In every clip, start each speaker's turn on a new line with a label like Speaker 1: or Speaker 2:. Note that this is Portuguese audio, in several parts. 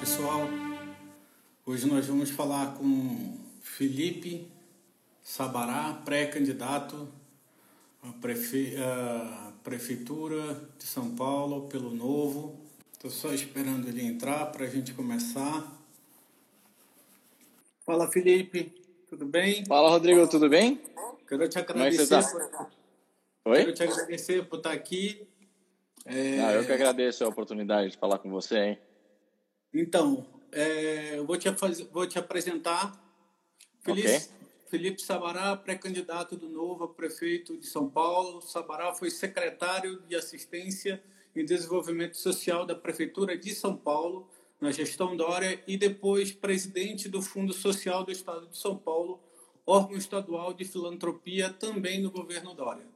Speaker 1: pessoal. Hoje nós vamos falar com Felipe Sabará, pré-candidato à, prefe... à Prefeitura de São Paulo pelo Novo. Estou só esperando ele entrar para a gente começar. Fala, Felipe. Tudo bem?
Speaker 2: Fala, Rodrigo. Tudo bem?
Speaker 1: Quero te
Speaker 2: Como é que você
Speaker 1: agradecer.
Speaker 2: tá?
Speaker 1: por...
Speaker 2: Oi?
Speaker 1: Quero te agradecer por estar aqui. É,
Speaker 2: Ah, eu que agradeço a oportunidade de falar com você, hein?
Speaker 1: Então, é, eu vou te, faz- vou te apresentar. Felipe,
Speaker 2: Ok.
Speaker 1: Felipe Sabará, pré-candidato do Novo a prefeito de São Paulo. Sabará foi secretário de Assistência e Desenvolvimento Social da Prefeitura de São Paulo, na gestão Dória, e depois presidente do Fundo Social do Estado de São Paulo, órgão estadual de filantropia também no governo Dória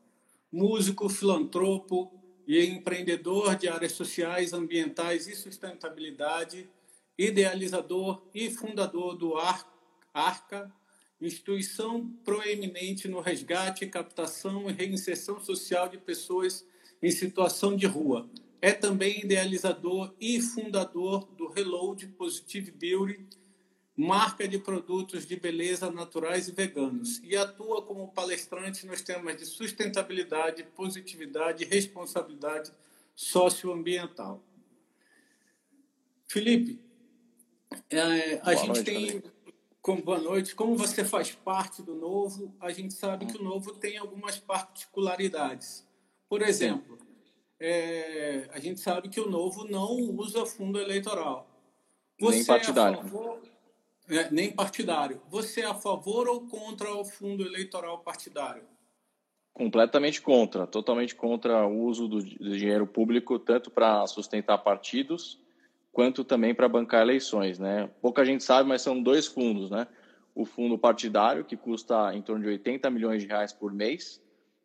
Speaker 1: músico, filantropo e empreendedor de áreas sociais, ambientais e sustentabilidade, idealizador e fundador do Ar- ARCA, instituição proeminente no resgate, captação e reinserção social de pessoas em situação de rua. É também idealizador e fundador do Reload Positive Beauty, marca de produtos de beleza naturais e veganos e atua como palestrante nos temas de sustentabilidade, positividade e responsabilidade socioambiental. Felipe, é, a
Speaker 2: Boa
Speaker 1: gente
Speaker 2: noite,
Speaker 1: tem.
Speaker 2: Rodrigo.
Speaker 1: Com, boa noite. Como você faz parte do Novo, a gente sabe que o Novo tem algumas particularidades. Por exemplo, é, a gente sabe que o Novo não usa fundo eleitoral.
Speaker 2: Nem
Speaker 1: é a
Speaker 2: partidário.
Speaker 1: favor- é, nem partidário. Você é a favor ou contra o fundo eleitoral partidário?
Speaker 2: Completamente contra, totalmente contra o uso do, do dinheiro público, tanto para sustentar partidos, quanto também para bancar eleições, né? Pouca gente sabe, mas são dois fundos, né? O fundo partidário, que custa em torno de 80 milhões de reais por mês,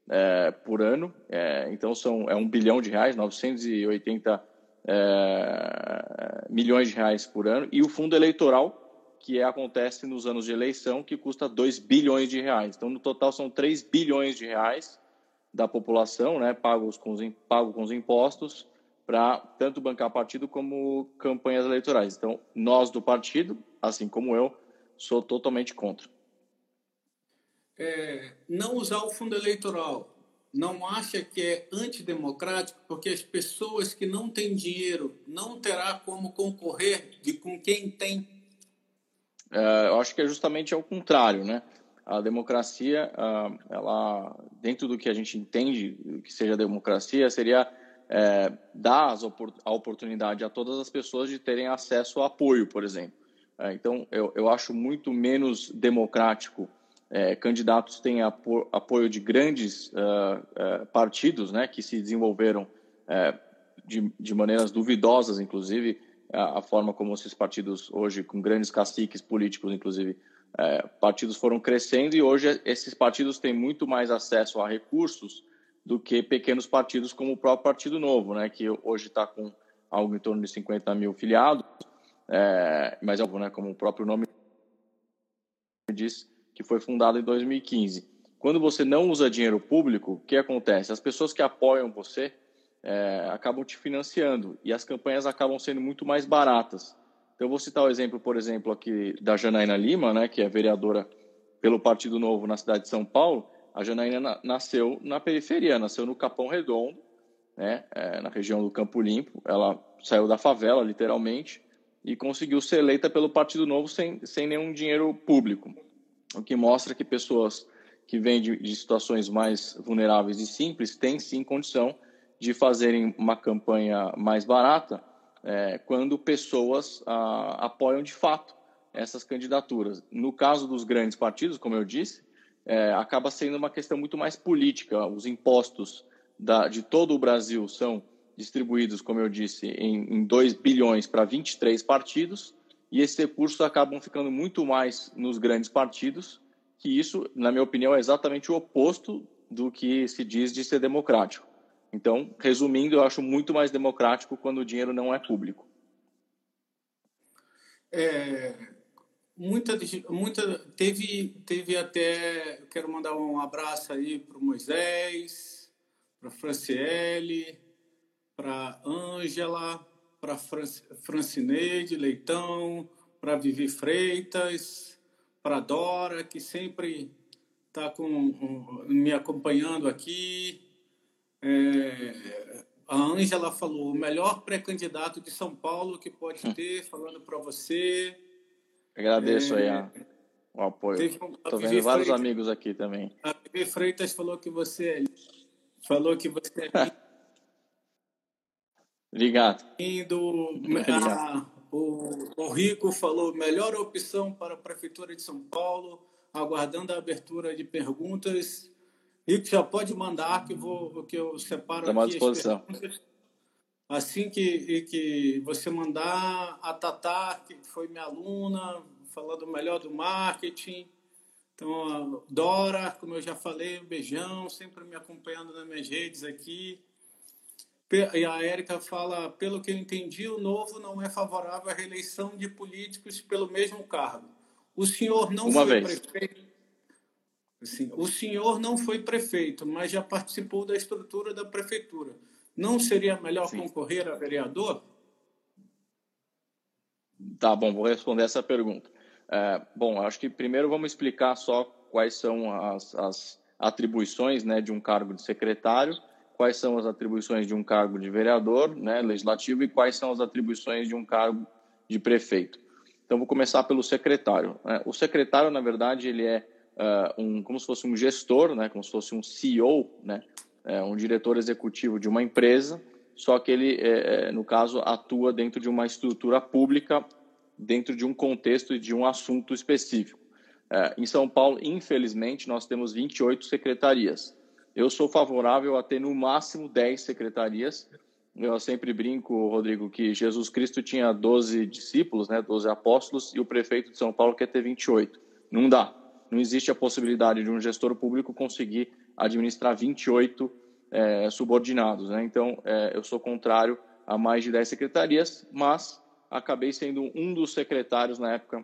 Speaker 2: é, por ano, é, então são, é um bilhão de reais, 980 é, milhões de reais por ano, e o fundo eleitoral, que é, acontece nos anos de eleição, que custa 2 bilhões de reais. Então, no total, são 3 bilhões de reais da população, né, pagos com os, pago com os impostos, para tanto bancar partido como campanhas eleitorais. Então, nós do partido, assim como eu, sou totalmente contra.
Speaker 1: É, não usar o fundo eleitoral não acha que é antidemocrático porque as pessoas que não têm dinheiro não terá como concorrer de com quem tem
Speaker 2: eu acho que é justamente ao contrário, né? A democracia, ela, dentro do que a gente entende que seja democracia, seria é, dar a oportunidade a todas as pessoas de terem acesso a apoio, por exemplo. É, então, eu, eu acho muito menos democrático é, candidatos têm apo apoio de grandes ah, partidos, né, que se desenvolveram é, de, de maneiras duvidosas, inclusive, a, forma como esses partidos hoje, com grandes caciques políticos, inclusive, é, partidos foram crescendo e hoje esses partidos têm muito mais acesso a recursos do que pequenos partidos como o próprio Partido Novo, né, que hoje está com algo em torno de 50 mil filiados, é, mas é óbvio, né, como o próprio nome diz, que foi fundado em 2015. Quando você não usa dinheiro público, o que acontece? As pessoas que apoiam você é, acabam te financiando e as campanhas acabam sendo muito mais baratas. Então, eu vou citar o exemplo, por exemplo, aqui da Janaína Lima, né, que é vereadora pelo Partido Novo na cidade de São Paulo. A Janaína na- nasceu na periferia, nasceu no Capão Redondo, né, é, na região do Campo Limpo. Ela saiu da favela, literalmente, e conseguiu ser eleita pelo Partido Novo sem, sem nenhum dinheiro público. O que mostra que pessoas que vêm de, de situações mais vulneráveis e simples têm sim condição de fazerem uma campanha mais barata é, quando pessoas ah, apoiam de fato essas candidaturas. No caso dos grandes partidos, como eu disse, é, acaba sendo uma questão muito mais política. Os impostos da, de todo o Brasil são distribuídos, como eu disse, em, em 2 bilhões para 23 partidos, e esses recursos acabam ficando muito mais nos grandes partidos, que isso, na minha opinião, é exatamente o oposto do que se diz de ser democrático. Então, resumindo, eu acho muito mais democrático quando o dinheiro não é público.
Speaker 1: É, muita, muita teve, teve até. Quero mandar um abraço aí para o Moisés, para Franciele, para Ângela, para Francineide Leitão, para Vivi Freitas, para Dora, que sempre está me acompanhando aqui. É, a Ângela falou, o melhor pré-candidato de São Paulo que pode ter, falando para você.
Speaker 2: Agradeço é, aí a, o apoio. Estou vendo vários Freitas, amigos aqui também.
Speaker 1: A Vivi Freitas falou que você é, falou que você é
Speaker 2: Obrigado.
Speaker 1: A, o, o Rico falou melhor opção para a Prefeitura de São Paulo, aguardando a abertura de perguntas. Rico, já pode mandar que, vou, que eu separo
Speaker 2: Estamos aqui à disposição.
Speaker 1: Assim que, que você mandar, a Tatá, que foi minha aluna, falando melhor do marketing. Então, a Dora, como eu já falei, um beijão, sempre me acompanhando nas minhas redes aqui. E a Érica fala, pelo que eu entendi, o novo não é favorável à reeleição de políticos pelo mesmo cargo. O senhor não
Speaker 2: Uma
Speaker 1: foi
Speaker 2: vez.
Speaker 1: prefeito. Assim, o senhor não foi prefeito, mas já participou da estrutura da prefeitura. Não seria melhor Sim. concorrer a vereador?
Speaker 2: Tá bom, vou responder essa pergunta. É, bom, acho que primeiro vamos explicar só quais são as, as atribuições né, de um cargo de secretário quais são as atribuições de um cargo de vereador, né, legislativo, e quais são as atribuições de um cargo de prefeito. Então, vou começar pelo secretário. Né? O secretário, na verdade, ele é uh, um, como se fosse um gestor, né, como se fosse um CEO, né, é, um diretor executivo de uma empresa, só que ele, é, é, no caso, atua dentro de uma estrutura pública, dentro de um contexto e de um assunto específico. É, em São Paulo, infelizmente, nós temos 28 secretarias. Eu sou favorável a ter no máximo 10 secretarias. Eu sempre brinco, Rodrigo, que Jesus Cristo tinha 12 discípulos, né, 12 apóstolos, e o prefeito de São Paulo quer ter 28. Não dá. Não existe a possibilidade de um gestor público conseguir administrar 28 é, subordinados. Né? Então, é, eu sou contrário a mais de 10 secretarias, mas acabei sendo um dos secretários na época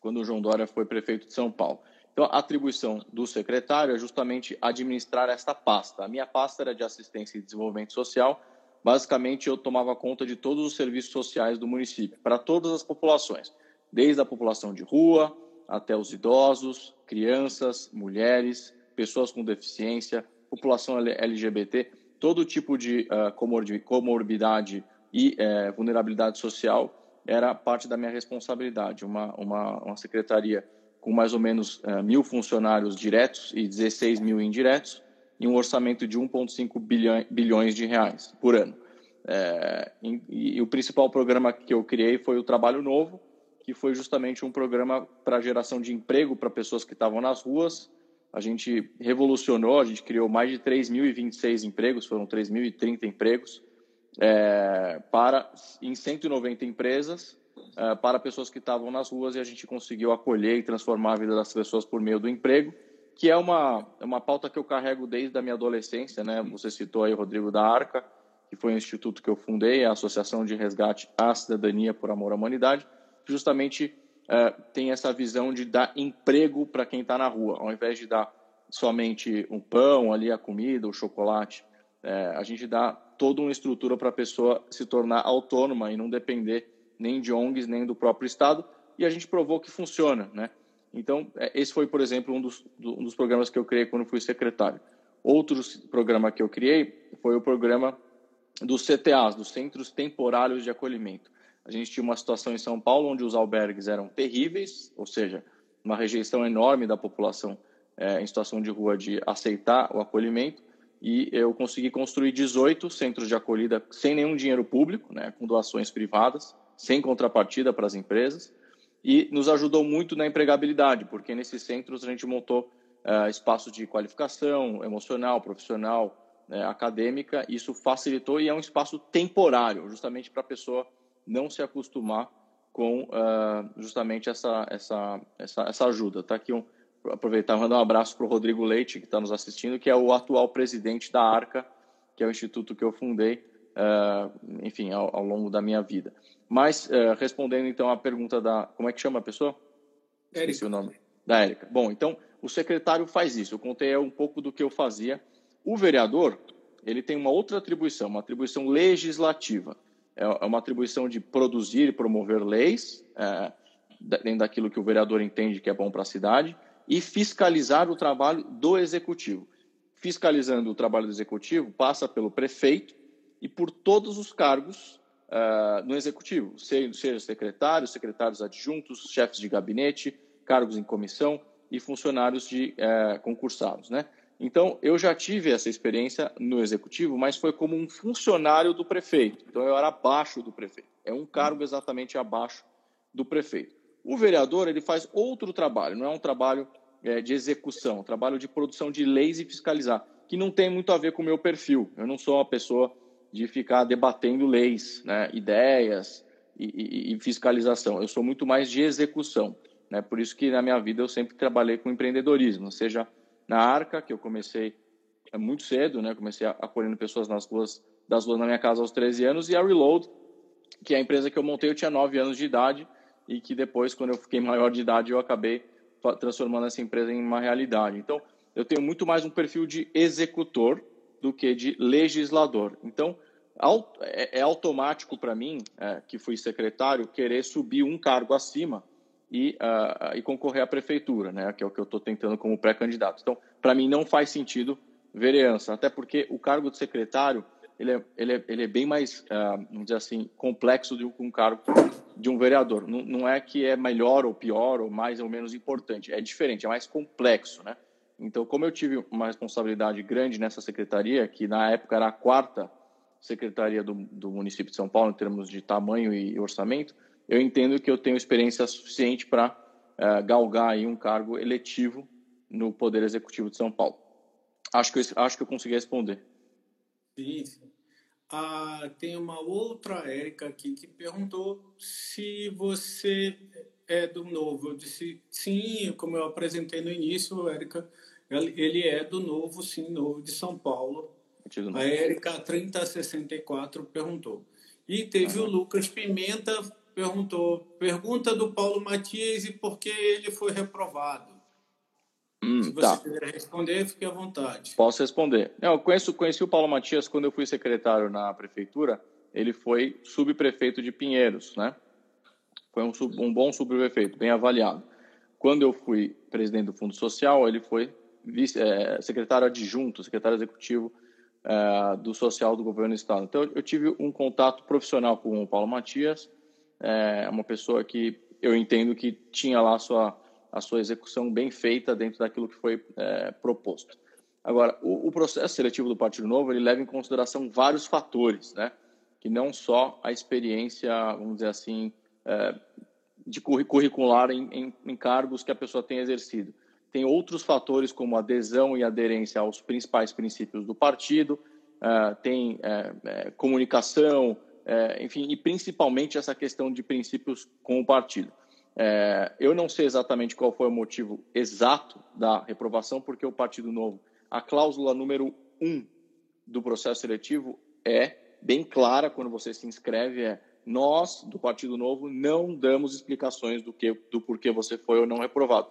Speaker 2: quando o João Dória foi prefeito de São Paulo. Então, a atribuição do secretário é justamente administrar esta pasta. A minha pasta era de assistência e desenvolvimento social. Basicamente, eu tomava conta de todos os serviços sociais do município, para todas as populações, desde a população de rua até os idosos, crianças, mulheres, pessoas com deficiência, população LGBT, todo tipo de uh, comorbidade e uh, vulnerabilidade social era parte da minha responsabilidade. Uma, uma, uma secretaria com mais ou menos uh, mil funcionários diretos e 16 mil indiretos, e um orçamento de 1,5 bilhões de reais por ano. É, e, e, o principal programa que eu criei foi o Trabalho Novo, que foi justamente um programa para geração de emprego para pessoas que estavam nas ruas. A gente revolucionou, a gente criou mais de 3.026 empregos, foram 3.030 empregos, é, para em 190 empresas, uh, para pessoas que estavam nas ruas e a gente conseguiu acolher e transformar a vida das pessoas por meio do emprego, que é uma, é uma pauta que eu carrego desde a minha adolescência. Né? Você citou aí Rodrigo da Arca, que foi um instituto que eu fundei, a Associação de Resgate à Cidadania por Amor à Humanidade, justamente uh, tem essa visão de dar emprego para quem está na rua, ao invés de dar somente um pão ali, a comida, o chocolate. É, a gente dá toda uma estrutura para a pessoa se tornar autônoma e não depender nem de ONGs, nem do próprio Estado, e a gente provou que funciona, né? Então, é, esse foi, por exemplo, um dos, um dos programas que eu criei quando fui secretário. Outro programa que eu criei foi o programa dos CTAs, dos Centros Temporários de Acolhimento. A gente tinha uma situação em São Paulo onde os albergues eram terríveis, ou seja, uma rejeição enorme da população é, em situação de rua de aceitar o acolhimento, e eu consegui construir 18 centros de acolhida sem nenhum dinheiro público, né, com doações privadas, sem contrapartida para as empresas e nos ajudou muito na empregabilidade, porque nesses centros a gente montou uh, espaços de qualificação emocional, profissional, né, acadêmica. Isso facilitou e é um espaço temporário, justamente para a pessoa não se acostumar com uh, justamente essa, essa, essa, essa ajuda. Tá aqui um, aproveitar e mandar um abraço para o Rodrigo Leite, que está nos assistindo, que é o atual presidente da ARCA, que é o instituto que eu fundei, uh, enfim, ao, ao longo da minha vida. Mas, uh, respondendo então à pergunta da. Como é que chama a pessoa?
Speaker 1: Érica. Esqueci
Speaker 2: o nome. Da Érica. Bom, então, o secretário faz isso. Eu contei um pouco do que eu fazia. O vereador, ele tem uma outra atribuição, uma atribuição legislativa. É, é uma atribuição de produzir e promover leis, é, dentro daquilo que o vereador entende que é bom para a cidade, e fiscalizar o trabalho do executivo. Fiscalizando o trabalho do executivo, passa pelo prefeito e por todos os cargos uh, no executivo, seja secretários, secretários adjuntos, chefes de gabinete, cargos em comissão e funcionários de uh, concursados, né? Então, eu já tive essa experiência no executivo, mas foi como um funcionário do prefeito. Então, eu era abaixo do prefeito. É um cargo exatamente abaixo do prefeito. O vereador ele faz outro trabalho, não é um trabalho é, de execução, é um trabalho de produção de leis e fiscalizar, que não tem muito a ver com o meu perfil. Eu não sou uma pessoa de ficar debatendo leis, né, ideias e, e, e, fiscalização. Eu sou muito mais de execução. Né? Por isso que na minha vida eu sempre trabalhei com empreendedorismo, seja na Arca, que eu comecei é, muito cedo, né? comecei acolhendo pessoas nas ruas das ruas na minha casa aos 13 anos, e a Reload, que é a empresa que eu montei, eu tinha 9 anos de idade, e que depois, quando eu fiquei maior de idade, eu acabei transformando essa empresa em uma realidade. Então, eu tenho muito mais um perfil de executor do que de legislador. Então, é, é automático para mim, é, que fui secretário, querer subir um cargo acima e, uh, e concorrer à prefeitura, né, que é o que eu estou tentando como pré-candidato. Então, para mim não faz sentido vereança, até porque o cargo de secretário ele é, ele é, ele é bem mais, uh, vamos dizer assim, complexo do que um cargo de um vereador. Não, não é que é melhor ou pior, ou mais ou menos importante, é diferente, é mais complexo, né? Então, como eu tive uma responsabilidade grande nessa secretaria, que na época era a quarta secretaria do, do município de São Paulo, em termos de tamanho e orçamento, eu entendo que eu tenho experiência suficiente para uh, eh, galgar aí um cargo eletivo no Poder Executivo de São Paulo. Acho que eu, acho que eu consegui responder.
Speaker 1: Sim, sim. Ah, tem uma outra Érica aqui que perguntou se você é do Novo. Eu disse sim, como eu apresentei no início, Érica, ele é do Novo, sim, Novo de São Paulo. A Érica 3064 perguntou. E teve uhum. o Lucas Pimenta perguntou, pergunta do Paulo Matias e por que ele foi reprovado. Hum, Se você tá. quiser responder, fique à vontade.
Speaker 2: Posso responder. Eu conheço, conheci o Paulo Matias quando eu fui secretário na prefeitura. Ele foi subprefeito de Pinheiros, né? Foi um, sub, um bom subprefeito, bem avaliado. Quando eu fui presidente do Fundo Social, ele foi vice, é, secretário adjunto, secretário executivo é, do Social do Governo do Estado. Então, eu tive um contato profissional com o Paulo Matias é uma pessoa que eu entendo que tinha lá a sua, a sua execução bem feita dentro daquilo que foi é, proposto. Agora, o, o, processo seletivo do Partido Novo ele leva em consideração vários fatores, né? Que não só a experiência, vamos dizer assim, é, de curricular em, em, em, cargos que a pessoa tem exercido. Tem outros fatores como adesão e aderência aos principais princípios do partido, é, tem é, é, comunicação, é, enfim, e principalmente essa questão de princípios com o partido. É, eu não sei exatamente qual foi o motivo exato da reprovação, porque o Partido Novo, a cláusula número um do processo seletivo é bem clara quando você se inscreve, é nós, do Partido Novo, não damos explicações do, que, do porquê você foi ou não reprovado.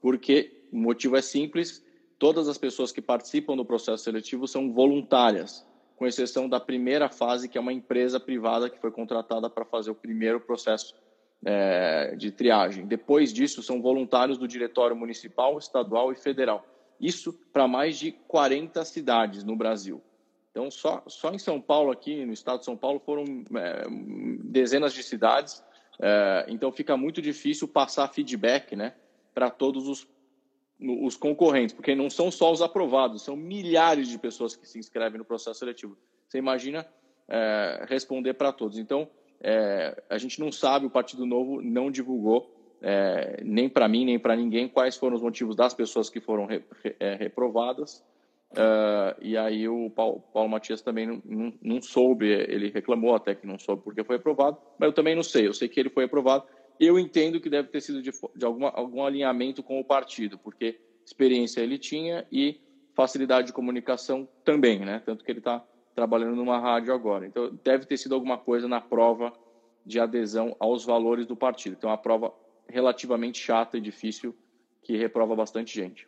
Speaker 2: Porque o motivo é simples, todas as pessoas que participam do processo seletivo são voluntárias com exceção da primeira fase, que é uma empresa privada que foi contratada para fazer o primeiro processo é, de triagem. Depois disso, são voluntários do Diretório Municipal, Estadual e Federal. Isso para mais de 40 cidades no Brasil. Então, só, só em São Paulo, aqui no estado de São Paulo, foram é, dezenas de cidades. É, então, fica muito difícil passar feedback né, para todos os os concorrentes, porque não são só os aprovados, são milhares de pessoas que se inscrevem no processo seletivo. Você imagina é, responder para todos. Então, é, a gente não sabe, o Partido Novo não divulgou, é, nem para mim, nem para ninguém, quais foram os motivos das pessoas que foram re, re, é, reprovadas. É, e aí o Paulo, Paulo Matias também não, não, não, soube, ele reclamou até que não soube porque foi aprovado, mas eu também não sei, eu sei que ele foi aprovado eu entendo que deve ter sido de, de alguma, algum alinhamento com o partido, porque experiência ele tinha e facilidade de comunicação também, né? Tanto que ele está trabalhando numa rádio agora. Então, deve ter sido alguma coisa na prova de adesão aos valores do partido. Então, é uma prova relativamente chata e difícil que reprova bastante gente.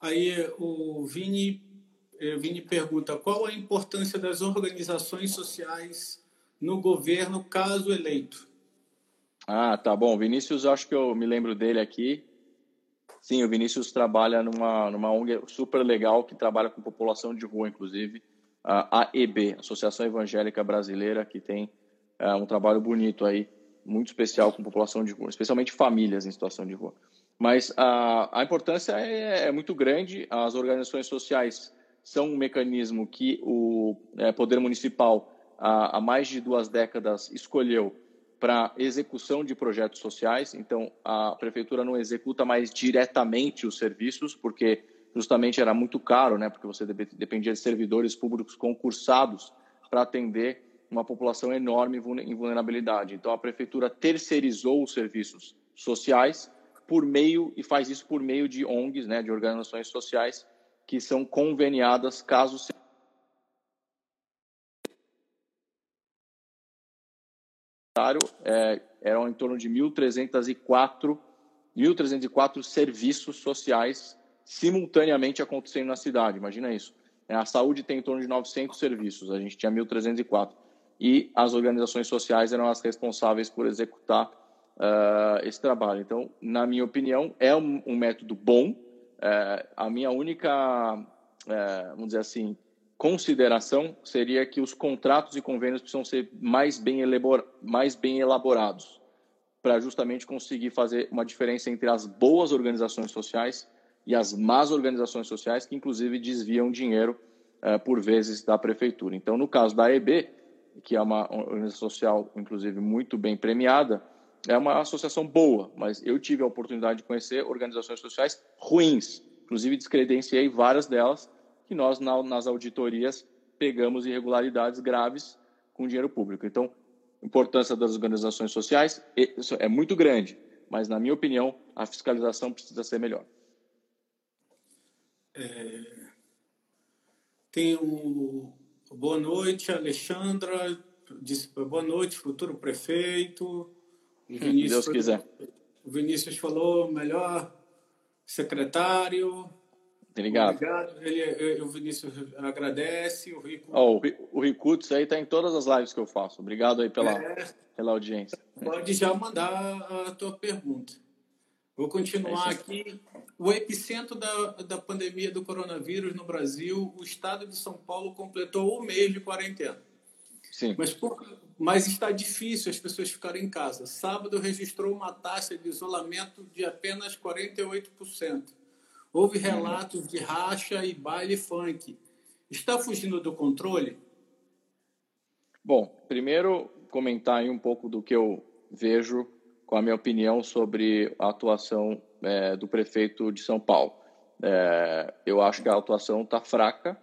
Speaker 1: Aí o Vini eh, Vini pergunta qual a importância das organizações sociais no governo caso eleito.
Speaker 2: Ah, tá bom. Vinícius, acho que eu me lembro dele aqui. Sim, o Vinícius trabalha numa, numa ONG super legal que trabalha com população de rua, inclusive, a AEB, Associação Evangélica Brasileira, que tem uh, um trabalho bonito aí, muito especial com população de rua, especialmente famílias em situação de rua. Mas a, a importância é, é, muito grande, as organizações sociais são um mecanismo que o é, Poder Municipal, há mais de duas décadas, escolheu para execução de projetos sociais. Então, a prefeitura não executa mais diretamente os serviços, porque justamente era muito caro, né? Porque você dependia de servidores públicos concursados para atender uma população enorme em vulnerabilidade. Então, a prefeitura terceirizou os serviços sociais por meio e faz isso por meio de ONGs, né? De organizações sociais que são conveniadas caso é, eram em torno de 1.304 1.304 serviços sociais simultaneamente acontecendo na cidade. Imagina isso. É, a saúde tem em torno de 900 serviços, a gente tinha 1.304. E as organizações sociais eram as responsáveis por executar uh, esse trabalho. Então, na minha opinião, é um, um método bom. Uh, a minha única, uh, vamos dizer assim, consideração seria que os contratos e convênios precisam ser mais bem, mais bem elaborados para justamente conseguir fazer uma diferença entre as boas organizações sociais e as más organizações sociais que inclusive desviam dinheiro uh, por vezes da prefeitura. Então, no caso da EB, que é uma organização social inclusive muito bem premiada, é uma associação boa, mas eu tive a oportunidade de conhecer organizações sociais ruins, inclusive descredenciei várias delas que nós, nas auditorias, pegamos irregularidades graves com dinheiro público. Então, a importância das organizações sociais é muito grande, mas, na minha opinião, a fiscalização precisa ser melhor.
Speaker 1: É... Tem o boa noite, Alexandra. Disse boa noite, futuro prefeito.
Speaker 2: O Vinícius, Deus quiser.
Speaker 1: O Vinícius falou melhor secretário.
Speaker 2: Obrigado.
Speaker 1: Obrigado. Ele, o Vinícius agradece. O
Speaker 2: Rico. Oh, o Ricuts aí está em todas as lives que eu faço. Obrigado aí pela, é, pela audiência.
Speaker 1: Pode já mandar a tua pergunta. Vou continuar é aqui. O epicentro da, da pandemia do coronavírus no Brasil, o estado de São Paulo completou um mês de quarentena.
Speaker 2: Sim.
Speaker 1: Mas, por, mas está difícil as pessoas ficarem em casa. Sábado registrou uma taxa de isolamento de apenas 48%. Houve relatos de racha e baile funk. Está fugindo do controle?
Speaker 2: Bom, primeiro comentar um pouco do que eu vejo com a minha opinião sobre a atuação é, do prefeito de São Paulo. É, eu acho que a atuação está fraca,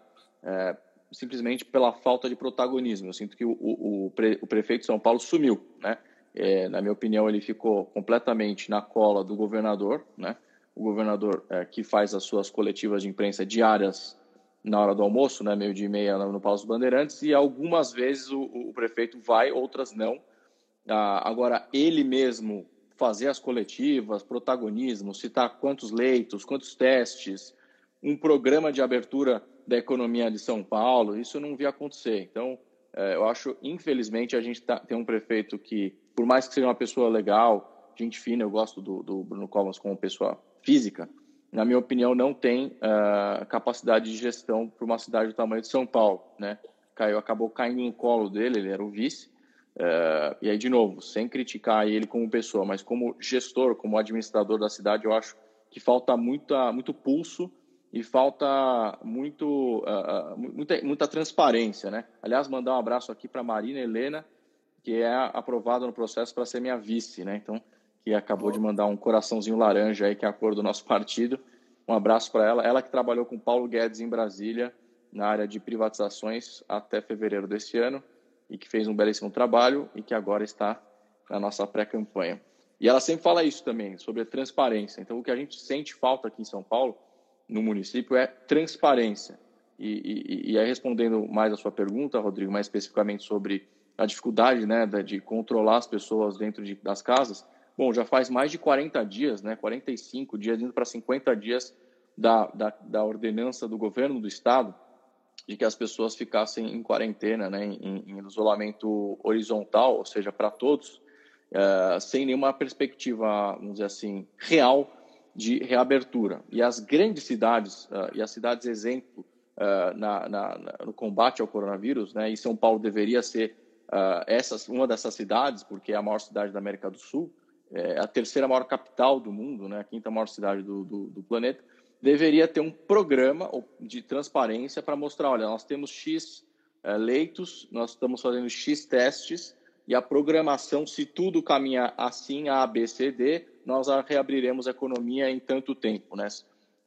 Speaker 2: é, simplesmente pela falta de protagonismo. Eu sinto que o, o, o, pre, o prefeito de São Paulo sumiu, né? É, na minha opinião, ele ficou completamente na cola do governador, né? O governador é, que faz as suas coletivas de imprensa diárias na hora do almoço, né, meio dia e meia no Palácio Bandeirantes, e algumas vezes o, o prefeito vai, outras não. Ah, agora, ele mesmo fazer as coletivas, protagonismo, citar quantos leitos, quantos testes, um programa de abertura da economia de São Paulo, isso eu não vi acontecer. Então, é, eu acho, infelizmente, a gente tá, tem um prefeito que, por mais que seja uma pessoa legal, gente fina, eu gosto do, do Bruno Covas como pessoa física, na minha opinião, não tem uh, capacidade de gestão para uma cidade do tamanho de São Paulo, né? Caiu, acabou caindo no colo dele, ele era o vice. Uh, e aí, de novo, sem criticar ele como pessoa, mas como gestor, como administrador da cidade, eu acho que falta muita, muito pulso e falta muito, uh, muita, muita transparência, né? Aliás, mandar um abraço aqui para Marina Helena, que é aprovada no processo para ser minha vice, né? Então, que acabou de mandar um coraçãozinho laranja aí, que é a cor do nosso partido. Um abraço para ela. Ela que trabalhou com Paulo Guedes em Brasília, na área de privatizações, até fevereiro desse ano, e que fez um belíssimo trabalho e que agora está na nossa pré-campanha. E ela sempre fala isso também, sobre a transparência. Então, o que a gente sente falta aqui em São Paulo, no município, é transparência. E, e, e aí, respondendo mais a sua pergunta, Rodrigo, mais especificamente sobre a dificuldade né, de controlar as pessoas dentro de, das casas, Bom, já faz mais de 40 dias, né, 45 dias, indo para 50 dias da, da, da ordenança do governo do estado de que as pessoas ficassem em quarentena, né, em, em isolamento horizontal, ou seja, para todos, uh, sem nenhuma perspectiva, vamos dizer assim, real de reabertura. E as grandes cidades, uh, e as cidades exemplo uh, na, na, no combate ao coronavírus, né, e São Paulo deveria ser essas, uma dessas cidades, porque é a maior cidade da América do Sul, é a terceira maior capital do mundo, né, a quinta maior cidade do, do, do planeta, deveria ter um programa de transparência para mostrar, olha, nós temos X uh, leitos, nós estamos fazendo X testes e a programação, se tudo caminha assim, A, B, C, D, nós reabriremos a economia em tanto tempo, né?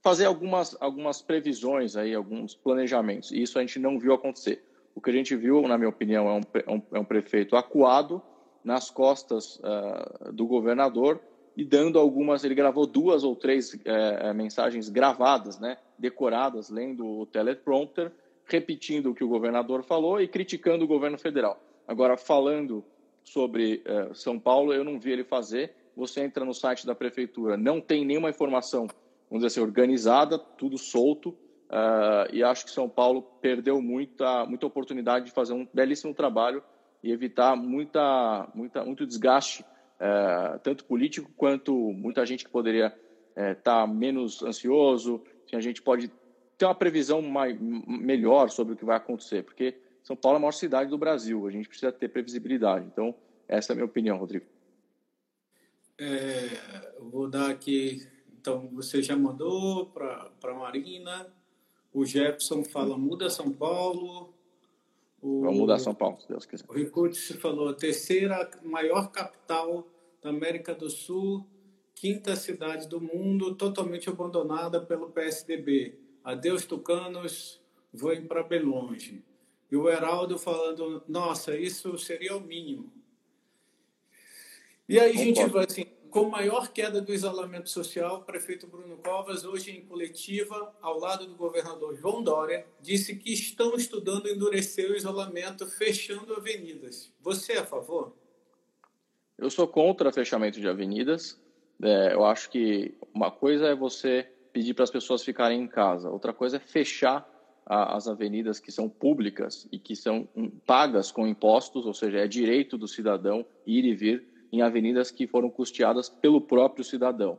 Speaker 2: Fazer algumas, algumas previsões aí, alguns planejamentos. E isso a gente não viu acontecer. O que a gente viu, na minha opinião, é um, é um, é um prefeito acuado nas costas uh, do governador e dando algumas. Ele gravou duas ou três é, mensagens gravadas, né, decoradas, lendo o teleprompter, repetindo o que o governador falou e criticando o governo federal. Agora, falando sobre é, São Paulo, eu não vi ele fazer. Você entra no site da prefeitura, não tem nenhuma informação, vamos dizer assim, organizada, tudo solto. Uh, e acho que São Paulo perdeu muita, muita oportunidade de fazer um belíssimo trabalho e evitar muita, muita, muito desgaste é, tanto político quanto muita gente que poderia estar é, tá menos ansioso, que a gente pode ter uma previsão mais, melhor sobre o que vai acontecer, porque São Paulo é a maior cidade do Brasil, a gente precisa ter previsibilidade. Então, essa é a minha opinião, Rodrigo.
Speaker 1: É, vou dar aqui, então, você já mandou para a Marina, o Jefferson fala muda São Paulo,
Speaker 2: o, Vamos mudar São Paulo, se Deus quiser.
Speaker 1: O Ricucci falou, a terceira maior capital da América do Sul, quinta cidade do mundo, totalmente abandonada pelo PSDB. Adeus, tucanos, voem para bem longe. E o Heraldo falando, nossa, isso seria o mínimo. E aí a gente vai assim, com maior queda do isolamento social, o prefeito Bruno Covas, hoje em coletiva, ao lado do governador João Dória, disse que estão estudando endurecer o isolamento, fechando avenidas. Você é a favor?
Speaker 2: Eu sou contra fechamento de avenidas. É, eu acho que uma coisa é você pedir para as pessoas ficarem em casa, outra coisa é fechar a, as avenidas que são públicas e que são um, pagas com impostos, ou seja, é direito do cidadão ir e vir em avenidas que foram custeadas pelo próprio cidadão.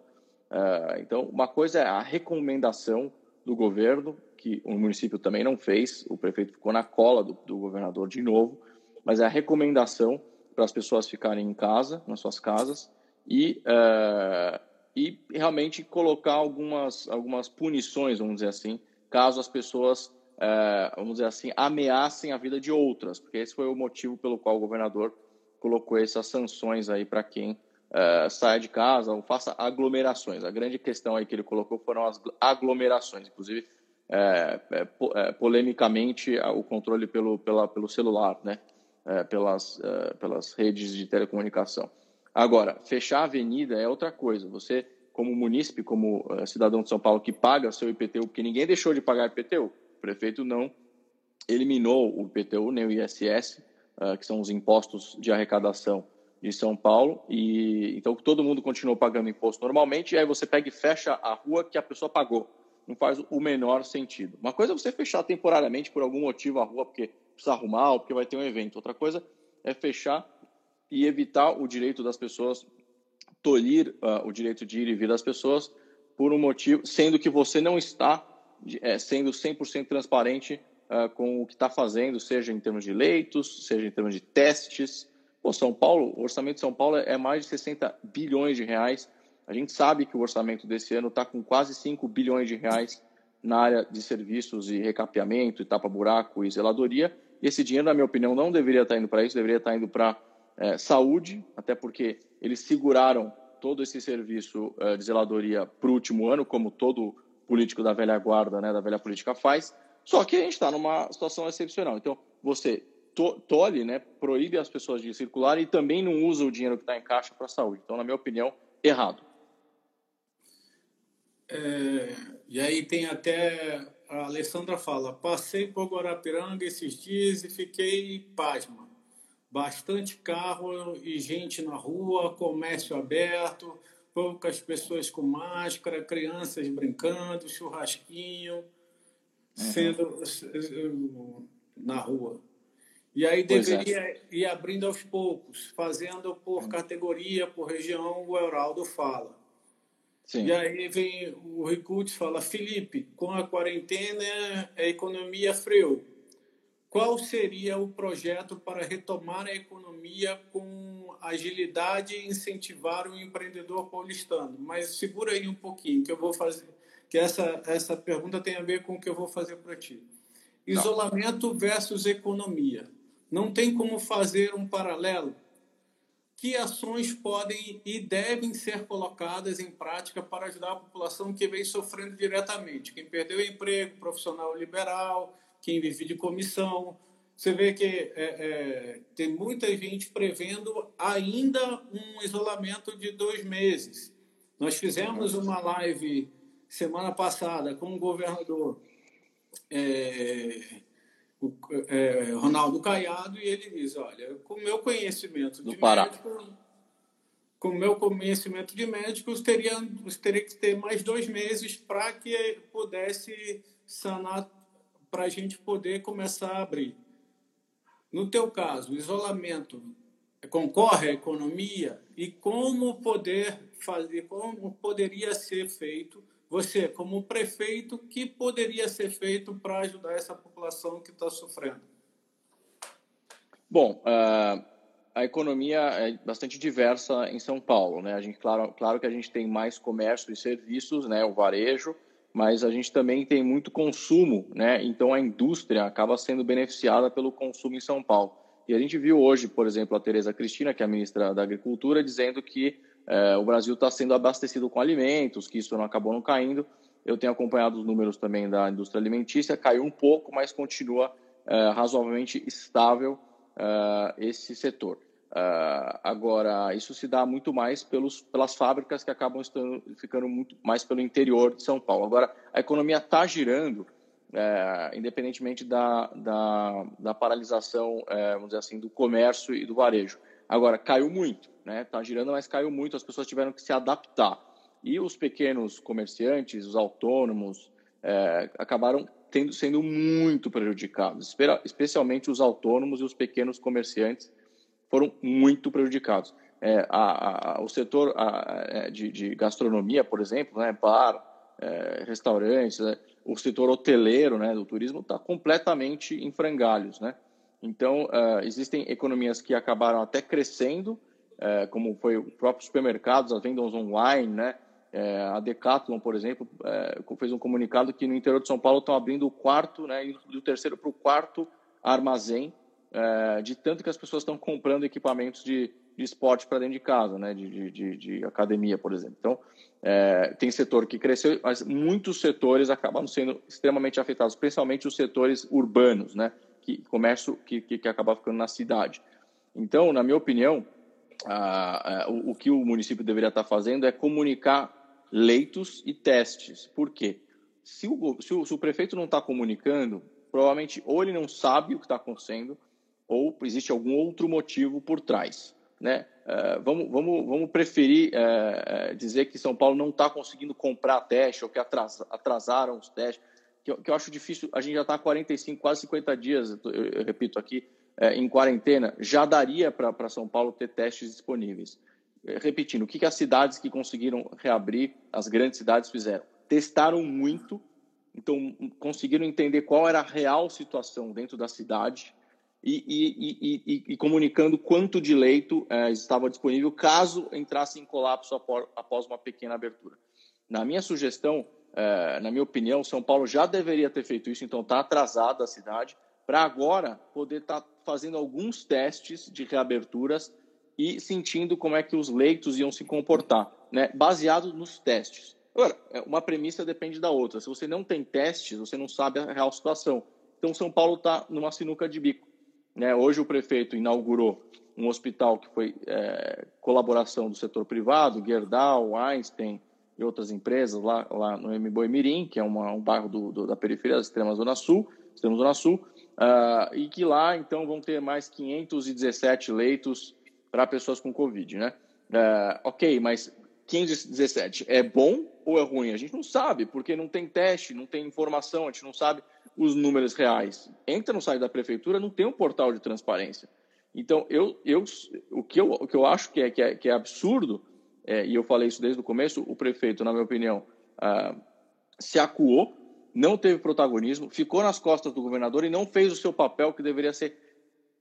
Speaker 2: Uh, então, uma coisa é a recomendação do governo, que o município também não fez, o prefeito ficou na cola do, do governador de novo, mas é a recomendação para as pessoas ficarem em casa, nas suas casas, e, uh, e realmente colocar algumas, algumas punições, vamos dizer assim, caso as pessoas, uh, vamos dizer assim, ameacem a vida de outras, porque esse foi o motivo pelo qual o governador colocou essas sanções aí para quem uh, saia de casa ou faça aglomerações. A grande questão aí que ele colocou foram as aglomerações, inclusive é, é, polemicamente o controle pelo, pela, pelo celular, né? É, pelas, pelas redes de telecomunicação. Agora, fechar a avenida é outra coisa. Você, como munícipe, como cidadão de São Paulo que paga seu IPTU, porque ninguém deixou de pagar IPTU, o prefeito não eliminou o IPTU nem o ISS, que são os impostos de arrecadação de São Paulo, e então todo mundo continuou pagando imposto normalmente, e aí você pega e fecha a rua que a pessoa pagou. Não faz o menor sentido. Uma coisa é você fechar temporariamente por algum motivo a rua, porque precisa arrumar ou porque vai ter um evento. Outra coisa é fechar e evitar o direito das pessoas, tolir uh, o direito de ir e vir das pessoas por um motivo, sendo que você não está é, sendo 100% transparente uh, com o que está fazendo, seja em termos de leitos, seja em termos de testes. Pô, São Paulo, o orçamento de São Paulo é mais de 60 bilhões de reais. A gente sabe que o orçamento desse ano está com quase 5 bilhões de reais na área de serviços e recapeamento, e tapa-buraco e zeladoria. E esse dinheiro, na minha opinião, não deveria estar tá indo para isso, deveria estar tá indo para é, saúde, até porque eles seguraram todo esse serviço é, de zeladoria para o último ano, como todo político da velha guarda, né, da velha política faz. Só que a gente está numa situação excepcional. Então, você to tolhe, né, proíbe as pessoas de circular e também não usa o dinheiro que está em caixa para a saúde. Então, na minha opinião, errado.
Speaker 1: É, e aí tem até a Alessandra fala: passei por Guarapiranga esses dias e fiquei pasma. Bastante carro e gente na rua, comércio aberto, poucas pessoas com máscara, crianças brincando, churrasquinho sendo uhum. na rua. E aí pois é. deveria é. ir abrindo aos poucos, fazendo por categoria, por região, o Heraldo fala. Sim. E aí vem o Ricucci fala, Felipe, com a quarentena a economia freou. Qual seria o projeto para retomar a economia com agilidade e incentivar o empreendedor paulistano? Mas segura aí um pouquinho, que eu vou fazer, que essa, essa pergunta tem a ver com o que eu vou fazer para ti. Isolamento versus economia. Não tem como fazer um paralelo? Que ações podem e devem ser colocadas em prática para ajudar a população que vem sofrendo diretamente? Quem perdeu o emprego, profissional liberal, quem vive de comissão. Você vê que é, é, tem muita gente prevendo ainda um isolamento de dois meses. Nós fizemos uma live semana passada com o governador é, o, é, Ronaldo Caiado e ele diz, olha, com o meu conhecimento de Pará. médico, com o meu conhecimento de médicos, teria, teria que ter mais dois meses para que pudesse sanar, para a gente poder começar a abrir. No teu caso, o isolamento concorre à economia e como poder fazer, como poderia ser feito você, como prefeito, o que poderia ser feito para ajudar essa população que está sofrendo?
Speaker 2: Bom, uh, a economia é bastante diversa em São Paulo, né? A gente, claro, claro que a gente tem mais comércio e serviços, né? O varejo, mas a gente também tem muito consumo, né? Então a indústria acaba sendo beneficiada pelo consumo em São Paulo. E a gente viu hoje, por exemplo, a Tereza Cristina, que é a ministra da Agricultura, dizendo que é, o Brasil está sendo abastecido com alimentos, que isso não acabou não caindo. Eu tenho acompanhado os números também da indústria alimentícia, caiu um pouco, mas continua é, razoavelmente estável é, esse setor. É, agora, isso se dá muito mais pelos, pelas fábricas que acabam estando, ficando muito mais pelo interior de São Paulo. Agora, a economia está girando, é, independentemente da, da, da paralisação, é, vamos dizer assim, do comércio e do varejo. Agora, caiu muito né? Tá girando, mas caiu muito, as pessoas tiveram que se adaptar. E os pequenos comerciantes, os autônomos, é, acabaram tendo, sendo muito prejudicados, especialmente os autônomos e os pequenos comerciantes foram muito prejudicados. É, a, a, o setor a, é, de, de, gastronomia, por exemplo, né, bar, é, restaurantes, né, o setor hoteleiro, né, do turismo, está completamente em frangalhos, né? Então, uh, existem economias que acabaram até crescendo, é, como foi o próprio supermercados, as vendas online, né? É, a Decathlon, por exemplo, é, fez um comunicado que no interior de São Paulo estão abrindo o quarto, né, do terceiro para o quarto armazém, é, de tanto que as pessoas estão comprando equipamentos de, de esporte para dentro de casa, né, de, de, de, academia, por exemplo. Então, tem setor que cresceu, mas muitos setores acabam sendo extremamente afetados, principalmente os setores urbanos, né, que comércio que, que, que acaba ficando na cidade. Então, na minha opinião, o, o, que o município deveria estar fazendo é comunicar leitos e testes. Por quê? Se o, se o, se o prefeito não está comunicando, provavelmente ou ele não sabe o que está acontecendo, ou existe algum outro motivo por trás. Né? Uh, vamos, vamos, vamos preferir uh, dizer que São Paulo não está conseguindo comprar teste ou que atras, atrasaram os testes, que, que, eu acho difícil. A gente já está há 45, quase 50 dias, eu, eu repito aqui, é, em quarentena, já daria para São Paulo ter testes disponíveis. É, repetindo, o que, que as cidades que conseguiram reabrir, as grandes cidades fizeram? Testaram muito, então conseguiram entender qual era a real situação dentro da cidade e, e, e, e comunicando quanto de leito é, estava disponível caso entrasse em colapso após uma pequena abertura. Na minha sugestão, é, na minha opinião, São Paulo já deveria ter feito isso, então está atrasada a cidade, para agora poder estar tá fazendo alguns testes de reaberturas e sentindo como é que os leitos iam se comportar, né? baseado nos testes. Agora, é, uma premissa depende da outra. Se você não tem testes, você não sabe a real situação. Então, São Paulo está numa sinuca de bico. Né? Hoje, o prefeito inaugurou um hospital que foi é, colaboração do setor privado, Gerdau, Einstein e outras empresas lá, lá no Mboi Mirim, que é uma, um bairro do, do, da periferia da extrema zona sul, extrema zona sul, uh, e que lá, então, vão ter mais 517 leitos para pessoas com Covid, né? Uh, ok, mas 517 é bom ou é ruim? A gente não sabe, porque não tem teste, não tem informação, a gente não sabe os números reais. Entra no site da prefeitura, não tem um portal de transparência. Então, eu, eu, o, que eu, o que eu acho que é, que é, que é absurdo, é, e eu falei isso desde o começo, o prefeito, na minha opinião, ah, se acuou, não teve protagonismo, ficou nas costas do governador e não fez o seu papel que deveria ser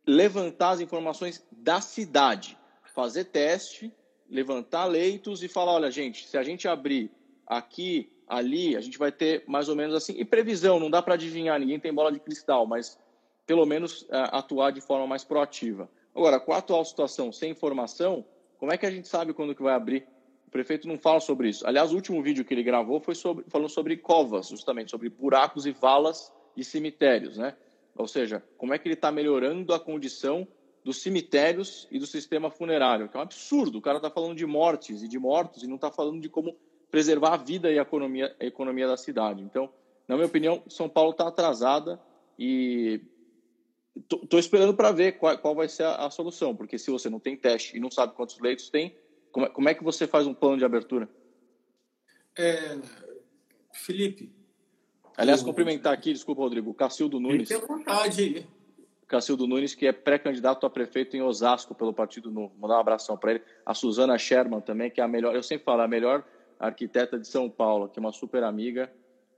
Speaker 2: levantar as informações da cidade, fazer teste, levantar leitos e falar, olha, gente, se a gente abrir aqui, ali, a gente vai ter mais ou menos assim. E previsão, não dá para adivinhar, ninguém tem bola de cristal, mas pelo menos uh, atuar de forma mais proativa. Agora, com a atual situação sem informação, como é que a gente sabe quando que vai abrir? O prefeito não fala sobre isso. Aliás, o último vídeo que ele gravou foi sobre, sobre covas, justamente, sobre buracos e valas de cemitérios, né? Ou seja, como é que ele está melhorando a condição dos cemitérios e do sistema funerário, que é um absurdo. O cara está falando de mortes e de mortos e não está falando de como preservar a vida e a economia, a economia da cidade. Então, na minha opinião, São Paulo está atrasada e estou esperando para ver qual, qual, vai ser a, a, solução, porque se você não tem teste e não sabe quantos leitos tem, como é, como é que você faz um plano de abertura?
Speaker 1: É, Felipe.
Speaker 2: Aliás, o... cumprimentar aqui, desculpa, Rodrigo, Cacildo Nunes.
Speaker 1: Fique à vontade.
Speaker 2: Cacildo Nunes, que é pré-candidato a prefeito em Osasco pelo Partido Novo. Mandar um abração para ele. A Suzana Sherman também, que é a melhor, eu sempre falo, a melhor arquiteta de São Paulo, que é uma super amiga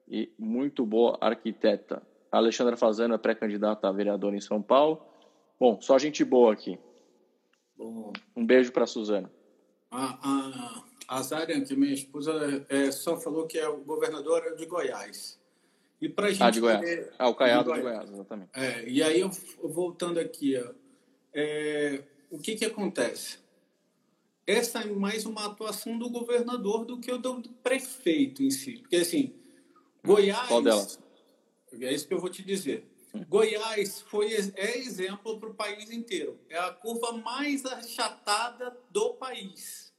Speaker 2: e muito boa arquiteta. A Alexandra Fazano é pré-candidata a vereadora em São Paulo. Bom, só gente boa aqui. Bom. Um beijo para a Suzana.
Speaker 1: A, a, a Zarian, que minha esposa, é, só falou que é o governador de Goiás.
Speaker 2: E para gente. Ah, de Goiás. É, ah, o Caiado de Goiás, de Goiás exatamente.
Speaker 1: É, e aí, eu, voltando aqui, ó, é, o que, que acontece? essa é mais uma atuação do governador do que o do prefeito em si. Porque, assim, Goiás.
Speaker 2: Qual delas?
Speaker 1: É isso que eu vou te dizer. Goiás foi, é exemplo para o país inteiro. É a curva mais achatada do país.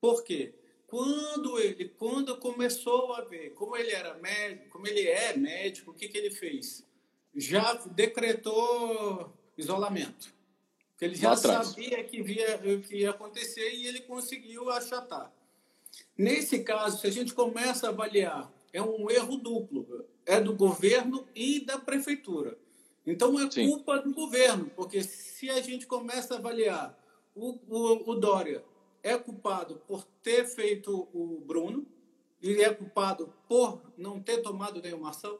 Speaker 1: Por quê? Quando ele, quando começou a ver como ele era médico, como ele é médico, o que, que ele fez? Já decretou isolamento. Porque ele já sabia que, via, que ia acontecer e ele conseguiu achatar. Nesse caso, se a gente começa a avaliar, é um erro duplo. É do governo e da prefeitura. Então é Sim. culpa do governo, porque se a gente começa a avaliar o, o, o Dória é culpado por ter feito o Bruno e é culpado por não ter tomado nenhuma ação?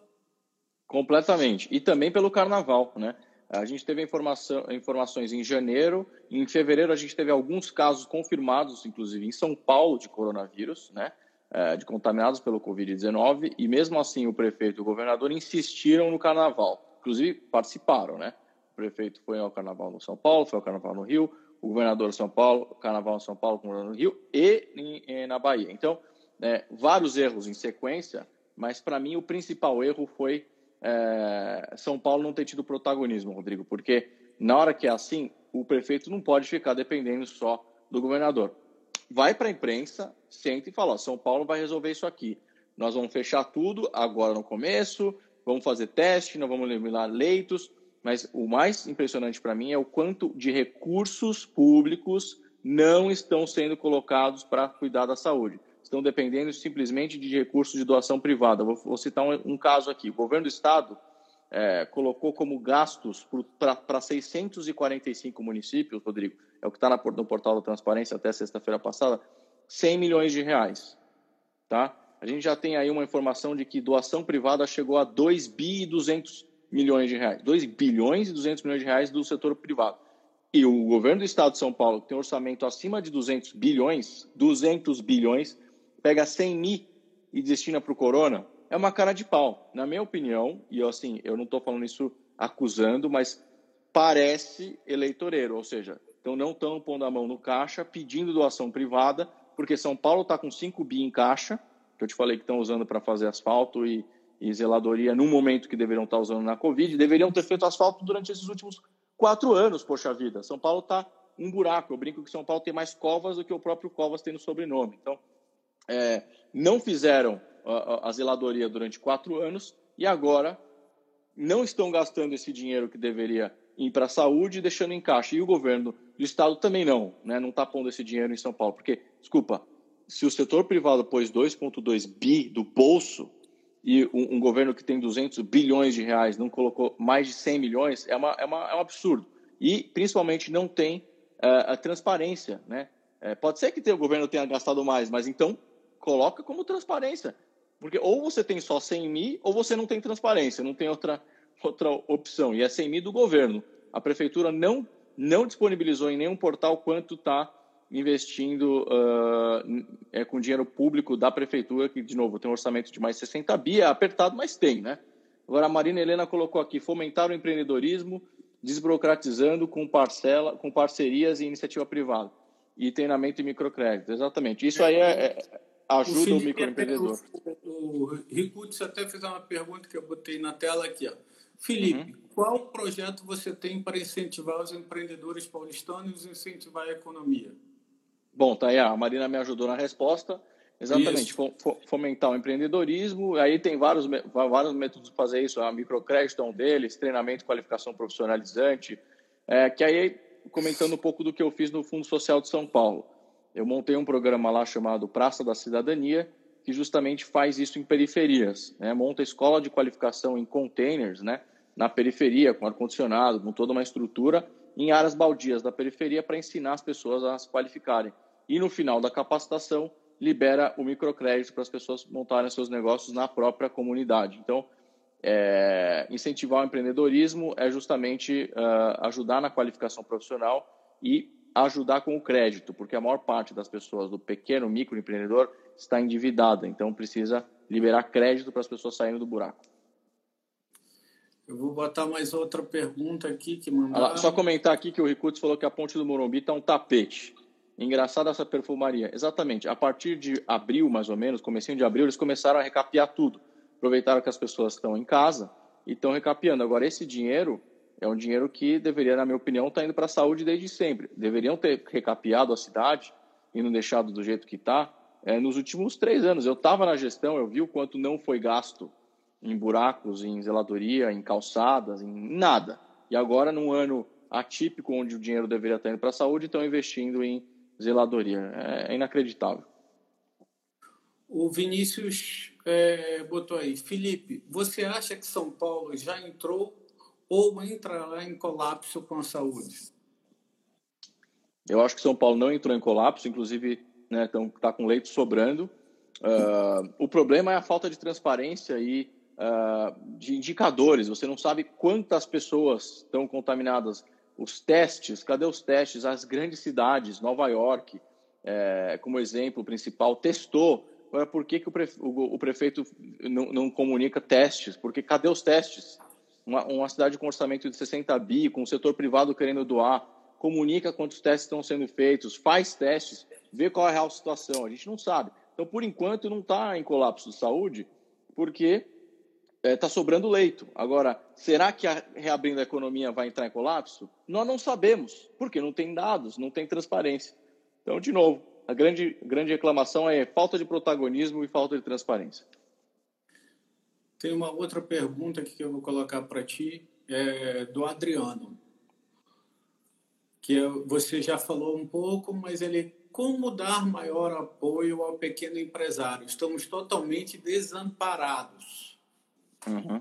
Speaker 2: Completamente. E também pelo carnaval, né? A gente teve informação, informações em janeiro, em fevereiro a gente teve alguns casos confirmados, inclusive em São Paulo, de coronavírus, né? É, de contaminados pelo Covid-19, e mesmo assim o prefeito e o governador insistiram no carnaval. Inclusive participaram, né? O prefeito foi ao carnaval no São Paulo, foi ao carnaval no Rio, o governador de São Paulo, carnaval em São Paulo, governador no Rio e em, na Bahia. Então, é, vários erros em sequência, mas para mim o principal erro foi é, São Paulo não ter tido protagonismo, Rodrigo, porque na hora que é assim, o prefeito não pode ficar dependendo só do governador. Vai para a imprensa, senta e fala: ó, São Paulo vai resolver isso aqui. Nós vamos fechar tudo agora no começo, vamos fazer teste, não vamos eliminar leitos. Mas o mais impressionante para mim é o quanto de recursos públicos não estão sendo colocados para cuidar da saúde estão dependendo simplesmente de recursos de doação privada. Vou, vou citar um, um, caso aqui. O governo do estado é, colocou como gastos para 645 municípios, Rodrigo, é o que está no portal da transparência até sexta-feira passada, 100 milhões de reais. Tá? A gente já tem aí uma informação de que doação privada chegou a 2 bi e 200 milhões de reais. 2 bilhões e 200 milhões de reais do setor privado. E o governo do estado de São Paulo, que tem um orçamento acima de 200 bilhões, 200 bilhões, pega 100 mil e destina para o corona, é uma cara de pau. Na minha opinião, e eu, assim, eu não estou falando isso acusando, mas parece eleitoreiro, ou seja, então não estão pondo a mão no caixa, pedindo doação privada, porque São Paulo está com 5 bi em caixa, que eu te falei que estão usando para fazer asfalto e, e zeladoria num momento que deveriam estar tá usando na Covid, deveriam ter feito asfalto durante esses últimos quatro anos, poxa vida. São Paulo está um buraco. Eu brinco que São Paulo tem mais covas do que o próprio Covas tem no sobrenome. Então, é, não fizeram a, a zeladoria durante quatro anos e agora não estão gastando esse dinheiro que deveria ir para a saúde deixando em caixa. E o governo do estado também não, né? não está pondo esse dinheiro em São Paulo. Porque, desculpa, se o setor privado pôs 2,2 bi do bolso e um, um, governo que tem 200 bilhões de reais não colocou mais de 100 milhões, é, uma, é, uma, é um absurdo. E, principalmente, não tem uh, a transparência. Né? É, pode ser que o governo tenha gastado mais, mas então coloca como transparência. Porque ou você tem só 100 mil ou você não tem transparência, não tem outra, outra opção. E é 100 mil do governo. A prefeitura não, não disponibilizou em nenhum portal quanto está investindo uh, é, com dinheiro público da prefeitura, que, de novo, tem um orçamento de mais 60 bi, é apertado, mas tem, né? Agora, a Marina Helena colocou aqui, fomentar o empreendedorismo, desburocratizando com, parcela, com parcerias e iniciativa privada. E treinamento e microcrédito, exatamente. Isso aí é, é ajuda o, o microempreendedor.
Speaker 1: O, o Ricutes até fez uma pergunta que eu botei na tela aqui, ó. Felipe, uhum. qual projeto você tem para incentivar os empreendedores paulistanos e incentivar a economia?
Speaker 2: Bom, tá aí, a Marina me ajudou na resposta. Exatamente, isso. fomentar o empreendedorismo. Aí tem vários, vários métodos de fazer isso. A microcrédito é um deles, treinamento, qualificação profissionalizante. É, que aí, comentando um pouco do que eu fiz no Fundo Social de São Paulo. Eu montei um programa lá chamado Praça da Cidadania, que justamente faz isso em periferias. Né? Monta escola de qualificação em containers, né? Na periferia, com ar-condicionado, com toda uma estrutura, em áreas baldias da periferia para ensinar as pessoas a se qualificarem e no final da capacitação libera o microcrédito para as pessoas montarem seus negócios na própria comunidade. Então, é, incentivar o empreendedorismo é justamente uh, ajudar na qualificação profissional e ajudar com o crédito, porque a maior parte das pessoas do pequeno microempreendedor está endividada, então precisa liberar crédito para as pessoas saindo do buraco.
Speaker 1: Eu vou botar mais outra pergunta aqui que mandaram.
Speaker 2: Só comentar aqui que o Ricuts falou que a ponte do Morumbi está um tapete. Engraçada essa perfumaria. Exatamente. A partir de abril, mais ou menos, comecinho de abril, eles começaram a recapear tudo. Aproveitaram que as pessoas estão em casa e estão recapeando. Agora, esse dinheiro é um dinheiro que deveria, na minha opinião, estar tá indo para a saúde desde sempre. Deveriam ter recapeado a cidade e não deixado do jeito que está é, nos últimos três anos. Eu estava na gestão, eu vi o quanto não foi gasto em buracos, em zeladoria, em calçadas, em nada. E agora, num ano atípico, onde o dinheiro deveria estar indo para a saúde, estão investindo em zeladoria. É, é inacreditável.
Speaker 1: O Vinícius é, botou aí, Felipe, você acha que São Paulo já entrou ou entrará em colapso com a saúde?
Speaker 2: Eu acho que São Paulo não entrou em colapso, inclusive está né, tá com leito sobrando. Uh, o problema é a falta de transparência e uh, de indicadores. Você não sabe quantas pessoas estão contaminadas os testes, cadê os testes? As grandes cidades, Nova York, é, como exemplo principal, testou. Agora, por que, que o, prefe... o prefeito não, não, comunica testes? Porque cadê os testes? Uma, uma, cidade com orçamento de 60 bi, com o setor privado querendo doar, comunica quantos testes estão sendo feitos, faz testes, vê qual é a real situação. A gente não sabe. Então, por enquanto, não está em colapso de saúde, porque está é, tá sobrando leito. Agora, será que a, reabrindo a economia vai entrar em colapso? Nós não sabemos, porque não tem dados, não tem transparência. Então, de novo, a grande, grande reclamação é falta de protagonismo e falta de transparência.
Speaker 1: Tem uma outra pergunta aqui que eu vou colocar para ti, é do Adriano, que é, você já falou um pouco, mas ele como dar maior apoio ao pequeno empresário? Estamos totalmente desamparados.
Speaker 2: Uhum.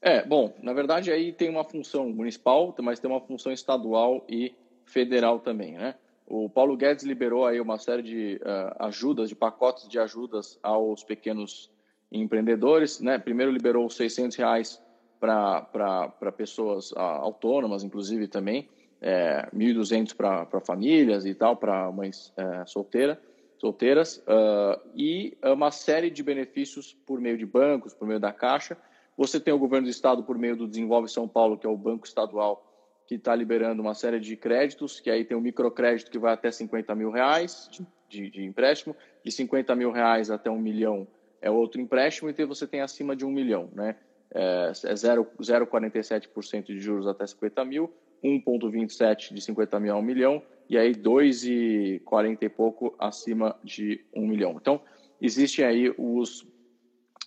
Speaker 2: É, bom, na verdade aí tem uma função municipal, mas tem uma função estadual e federal também, né? O Paulo Guedes liberou aí uma série de uh, ajudas, de pacotes de ajudas aos pequenos empreendedores, né? Primeiro liberou 600 reais para pessoas uh, autônomas, inclusive também, é, 1.200 para famílias e tal, para mães é, solteira, solteiras, uh, e uma série de benefícios por meio de bancos, por meio da Caixa, você tem o governo do estado por meio do Desenvolve São Paulo, que é o banco estadual, que está liberando uma série de créditos, que aí tem o microcrédito que vai até 50 mil reais de, de, de empréstimo, de 50 mil reais até um milhão é outro empréstimo, e você tem acima de um milhão, né? É 0,47% de juros até 50 mil, 1,27 de 50 mil a 1 milhão, e aí 2,40 e pouco acima de 1 milhão. Então, existem aí os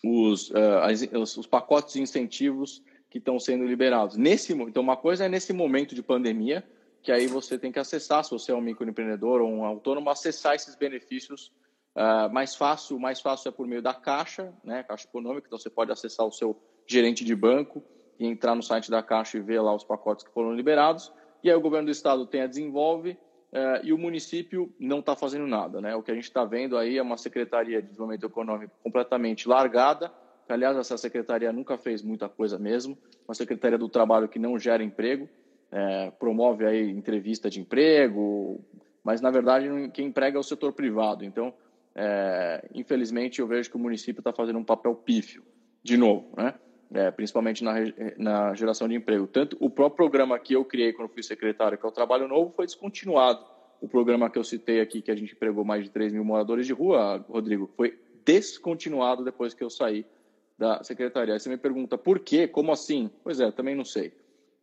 Speaker 2: os, uh, as, os pacotes de incentivos que estão sendo liberados. Nesse, então, uma coisa é nesse momento de pandemia, que aí você tem que acessar, se você é um microempreendedor ou um autônomo, acessar esses benefícios Uh, mais fácil, mais fácil é por meio da Caixa, né, Caixa Econômica, então você pode acessar o seu gerente de banco e entrar no site da Caixa e ver lá os pacotes que foram liberados. E aí o governo do estado tem a desenvolve uh, e o município não está fazendo nada, né? O que a gente está vendo aí é uma secretaria de desenvolvimento econômico completamente largada. Aliás, essa secretaria nunca fez muita coisa mesmo. Uma secretaria do trabalho que não gera emprego, é, promove aí entrevista de emprego, mas na verdade quem emprega é o setor privado. Então é, infelizmente, eu vejo que o município está fazendo um papel pífio, de novo, né? É, principalmente na, na geração de emprego. Tanto o próprio programa que eu criei quando fui secretário, que é o Trabalho Novo, foi descontinuado. O programa que eu citei aqui, que a gente empregou mais de 3 mil moradores de rua, Rodrigo, foi descontinuado depois que eu saí da secretaria. Aí você me pergunta por quê? Como assim? Pois é, também não sei.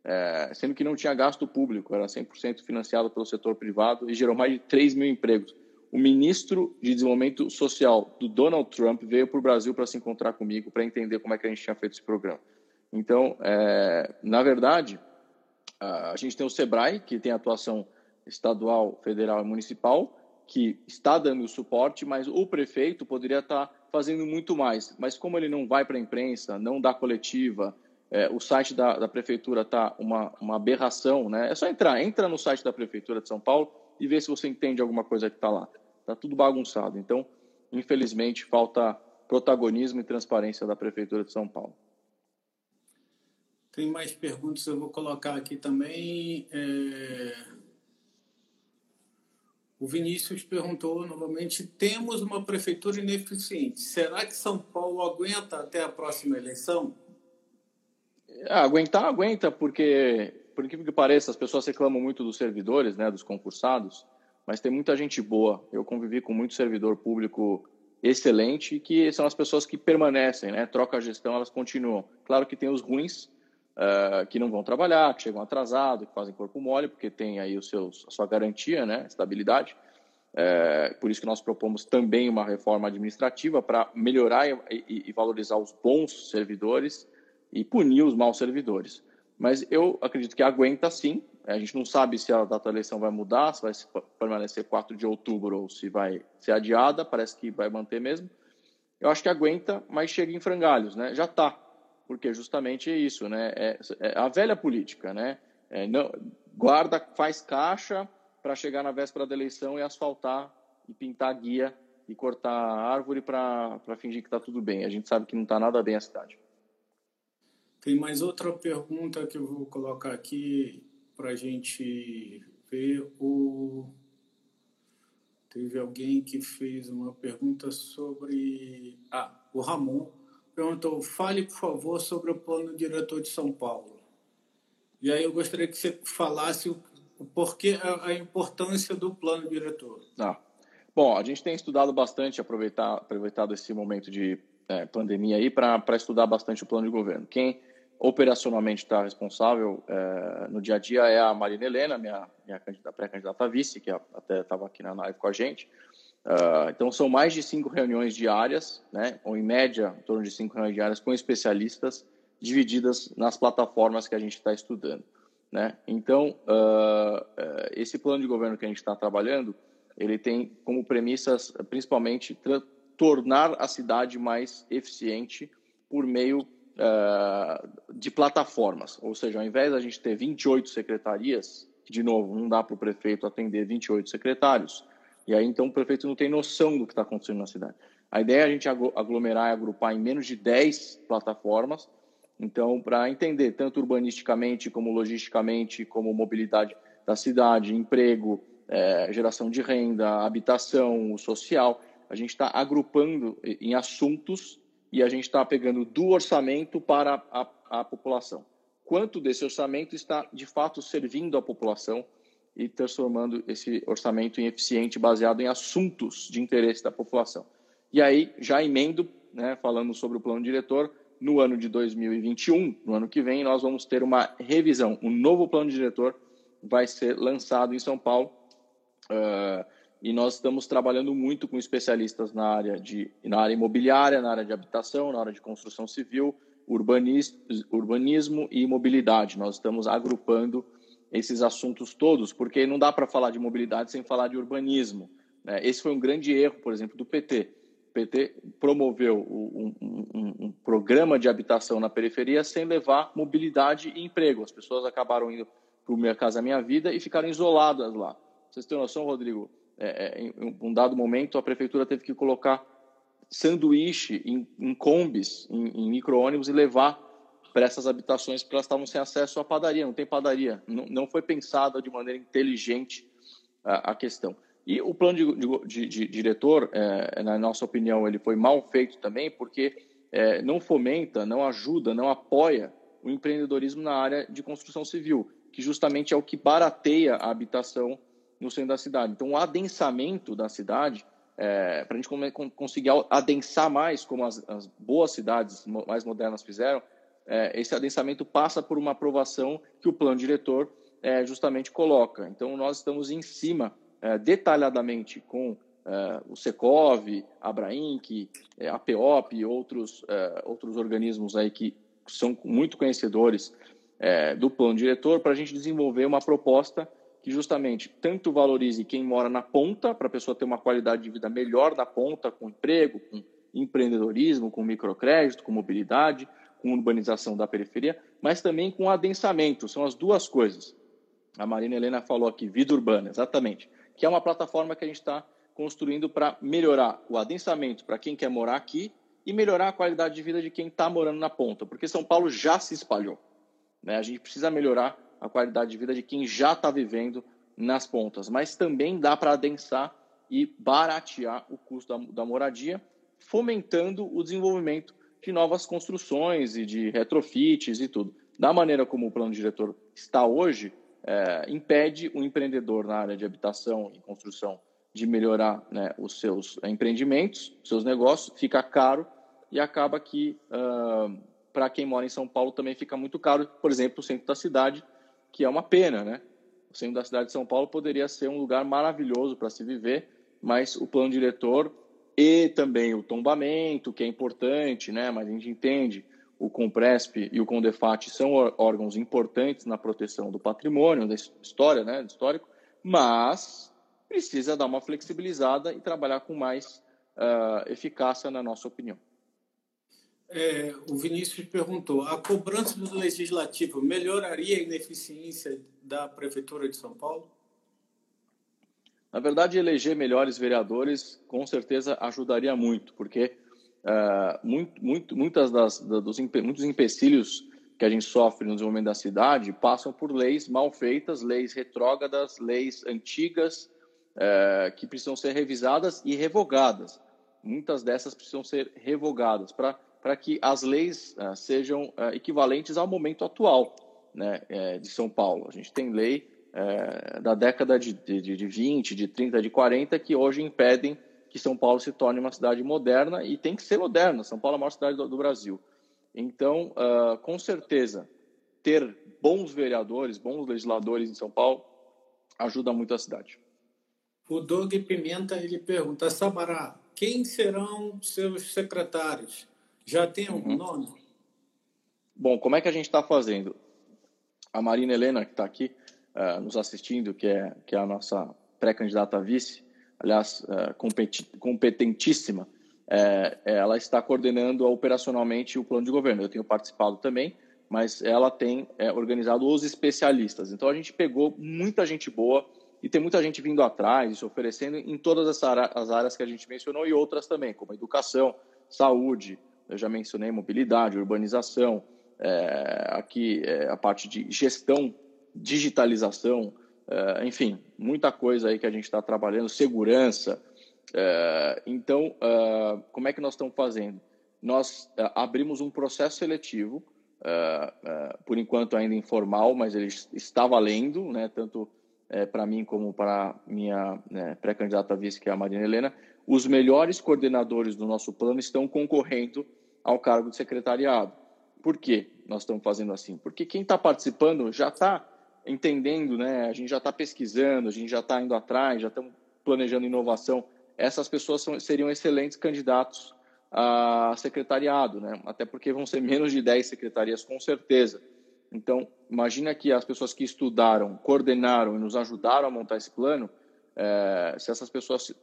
Speaker 2: É, sendo que não tinha gasto público, era 100% financiado pelo setor privado e gerou mais de 3 mil empregos o ministro de Desenvolvimento Social do Donald Trump veio para o Brasil para se encontrar comigo, para entender como é que a gente tinha feito esse programa. Então, é, na verdade, a gente tem o SEBRAE, que tem atuação estadual, federal e municipal, que está dando suporte, mas o prefeito poderia estar fazendo muito mais. Mas como ele não vai para a imprensa, não dá coletiva, é, o site da, da prefeitura está uma, uma aberração, né? É só entrar, entra no site da prefeitura de São Paulo e ver se você entende alguma coisa que está lá. Está tudo bagunçado. Então, infelizmente, falta protagonismo e transparência da Prefeitura de São Paulo.
Speaker 1: Tem mais perguntas, eu vou colocar aqui também. É... O Vinícius perguntou novamente: temos uma prefeitura ineficiente. Será que São Paulo aguenta até a próxima eleição?
Speaker 2: Ah, aguentar, aguenta, porque, por incrível que pareça, as pessoas reclamam muito dos servidores, né, dos concursados mas tem muita gente boa. Eu convivi com muito servidor público excelente, que são as pessoas que permanecem, né? Troca a gestão, elas continuam. Claro que tem os ruins, uh, que não vão trabalhar, que chegam atrasados, que fazem corpo mole, porque tem aí os seus, a sua garantia, né? Estabilidade. É, por isso que nós propomos também uma reforma administrativa para melhorar e, e, e, valorizar os bons servidores e punir os maus servidores. Mas eu acredito que aguenta sim, a gente não sabe se a data da eleição vai mudar, se vai permanecer 4 de outubro ou se vai ser adiada, parece que vai manter mesmo. Eu acho que aguenta, mas chega em frangalhos, né? Já está, porque justamente é isso, né? É, é a velha política, né? É, não, guarda, faz caixa para chegar na véspera da eleição e asfaltar e pintar guia e cortar árvore para fingir que está tudo bem. A gente sabe que não está nada bem a cidade.
Speaker 1: Tem mais outra pergunta que eu vou colocar aqui para a gente ver o. Teve alguém que fez uma pergunta sobre. Ah, o Ramon perguntou: fale, por favor, sobre o plano diretor de São Paulo. E aí eu gostaria que você falasse o porquê, a, importância do plano diretor.
Speaker 2: Ah. Bom, a gente tem estudado bastante, aproveitar, aproveitado esse momento de é, pandemia aí para estudar bastante o plano de governo. Quem operacionalmente está responsável é, no dia a dia é a Marina Helena, minha, minha pré-candidata a vice, que até estava aqui na live com a gente. Uh, então, são mais de cinco reuniões diárias, né, ou em média, em torno de cinco reuniões diárias com especialistas, divididas nas plataformas que a gente está estudando. Né? Então, uh, esse plano de governo que a gente está trabalhando, ele tem como premissas, principalmente, tornar a cidade mais eficiente por meio uh, de plataformas. Ou seja, ao invés da gente ter 28 secretarias, de novo, não dá para o prefeito atender 28 secretários, e aí então o prefeito não tem noção do que está acontecendo na cidade. A ideia é a gente aglomerar e agrupar em menos de 10 plataformas, então, para entender tanto urbanisticamente, como logisticamente, como mobilidade da cidade, emprego, é, geração de renda, habitação, social, a gente está agrupando em assuntos e a gente está pegando do orçamento para a, a população. Quanto desse orçamento está, de fato, servindo a população e transformando esse orçamento em eficiente, baseado em assuntos de interesse da população. E aí, já emendo, né, falando sobre o plano diretor, no ano de 2021, no ano que vem, nós vamos ter uma revisão. Um novo plano diretor vai ser lançado em São Paulo. Uh, e nós estamos trabalhando muito com especialistas na área de na área imobiliária, na área de habitação, na área de construção civil, urbanismo, urbanismo e mobilidade. Nós estamos agrupando esses assuntos todos, porque não dá para falar de mobilidade sem falar de urbanismo, Né? Esse foi um grande erro, por exemplo, do PT. O PT promoveu um, um, um, programa de habitação na periferia sem levar mobilidade e emprego. As pessoas acabaram indo para o Minha Casa Minha Vida e ficaram isoladas lá. Vocês têm noção, Rodrigo? É, é, em um dado momento, a prefeitura teve que colocar sanduíche em, em combis, em, em micro-ônibus e levar para essas habitações porque elas estavam sem acesso à padaria, não tem padaria. Não, não foi pensada de maneira inteligente a, a questão. E o plano de, de, de diretor, é, na nossa opinião, ele foi mal feito também porque é, não fomenta, não ajuda, não apoia o empreendedorismo na área de construção civil, que justamente é o que barateia a habitação no centro da cidade. Então, o adensamento da cidade, é, para a gente conseguir adensar mais, como as, as boas cidades mais modernas fizeram, é, esse adensamento passa por uma aprovação que o plano diretor é, justamente coloca. Então, nós estamos em cima, é, detalhadamente, com é, o Secov, a Abrainc, é, a PEOP e outros, outros organismos aí que são muito conhecedores do plano diretor, para a gente desenvolver uma proposta que justamente tanto valorize quem mora na ponta, para a pessoa ter uma qualidade de vida melhor na ponta, com emprego, com empreendedorismo, com microcrédito, com mobilidade, com urbanização da periferia, mas também com adensamento. São as duas coisas. A Marina Helena falou aqui, vida urbana, exatamente, que é uma plataforma que a gente está construindo para melhorar o adensamento para quem quer morar aqui e melhorar a qualidade de vida de quem está morando na ponta, porque São Paulo já se espalhou. Né? A gente precisa melhorar a qualidade de vida de quem já está vivendo nas pontas, mas também dá para adensar e baratear o custo da, da moradia, fomentando o desenvolvimento de novas construções e de retrofits e tudo. Da maneira como o plano diretor está hoje, é, impede o empreendedor na área de habitação e construção de melhorar né, os seus empreendimentos, seus negócios, fica caro e acaba que, uh, para quem mora em São Paulo, também fica muito caro, por exemplo, o centro da cidade, que é uma pena, né? O centro da cidade de São Paulo poderia ser um lugar maravilhoso para se viver, mas o plano diretor e também o tombamento, que é importante, né? mas a gente entende o Compresp e o Condefat são órgãos importantes na proteção do patrimônio, da história, né, do histórico, mas precisa dar uma flexibilizada e trabalhar com mais uh, eficácia, na nossa opinião.
Speaker 1: É, o Vinícius perguntou: a cobrança do legislativo melhoraria a ineficiência da Prefeitura de São Paulo?
Speaker 2: Na verdade, eleger melhores vereadores com certeza ajudaria muito, porque uh, muito, muito, muitas das, dos muitos empecilhos que a gente sofre no desenvolvimento da cidade passam por leis mal feitas, leis retrógradas, leis antigas uh, que precisam ser revisadas e revogadas. Muitas dessas precisam ser revogadas para que as leis uh, sejam equivalentes ao momento atual né, de São Paulo. A gente tem lei é, da década de, de, de 20, de 30, de 40, que hoje impedem que São Paulo se torne uma cidade moderna e tem que ser moderna. São Paulo é a maior cidade do, do Brasil. Então, uh, com certeza, ter bons vereadores, bons legisladores em São Paulo ajuda muito a cidade.
Speaker 1: O Doug Pimenta ele pergunta: Sabará, quem serão seus secretários? Já tem algum uhum. nome?
Speaker 2: Bom, como é que a gente está fazendo? A Marina Helena, que está aqui, uh, nos assistindo, que é, que é a nossa pré-candidata a vice, aliás, uh, competentíssima, é, ela está coordenando operacionalmente o plano de governo. Eu tenho participado também, mas ela tem é, organizado os especialistas. Então a gente pegou muita gente boa e tem muita gente vindo atrás, se oferecendo em todas as áreas que a gente mencionou e outras também, como educação, saúde, eu já mencionei mobilidade, urbanização, é, aqui é, a parte de gestão digitalização, uh, enfim, muita coisa aí que a gente está trabalhando, segurança. Uh, então, uh, como é que nós estamos fazendo? Nós abrimos um processo seletivo, por enquanto ainda informal, mas ele está valendo, né, tanto para mim como para minha né, pré-candidata vice, que é a Marina Helena. Os melhores coordenadores do nosso plano estão concorrendo ao cargo de secretariado. Por que nós estamos fazendo assim? Porque quem está participando já está entendendo, né? A gente já está pesquisando, a gente já está indo atrás, já estamos planejando inovação. Essas pessoas são, seriam excelentes candidatos a secretariado, né? Até porque vão ser menos de 10 secretarias, com certeza. Então, imagina que as pessoas que estudaram, coordenaram e nos ajudaram a montar esse plano, é, se essas pessoas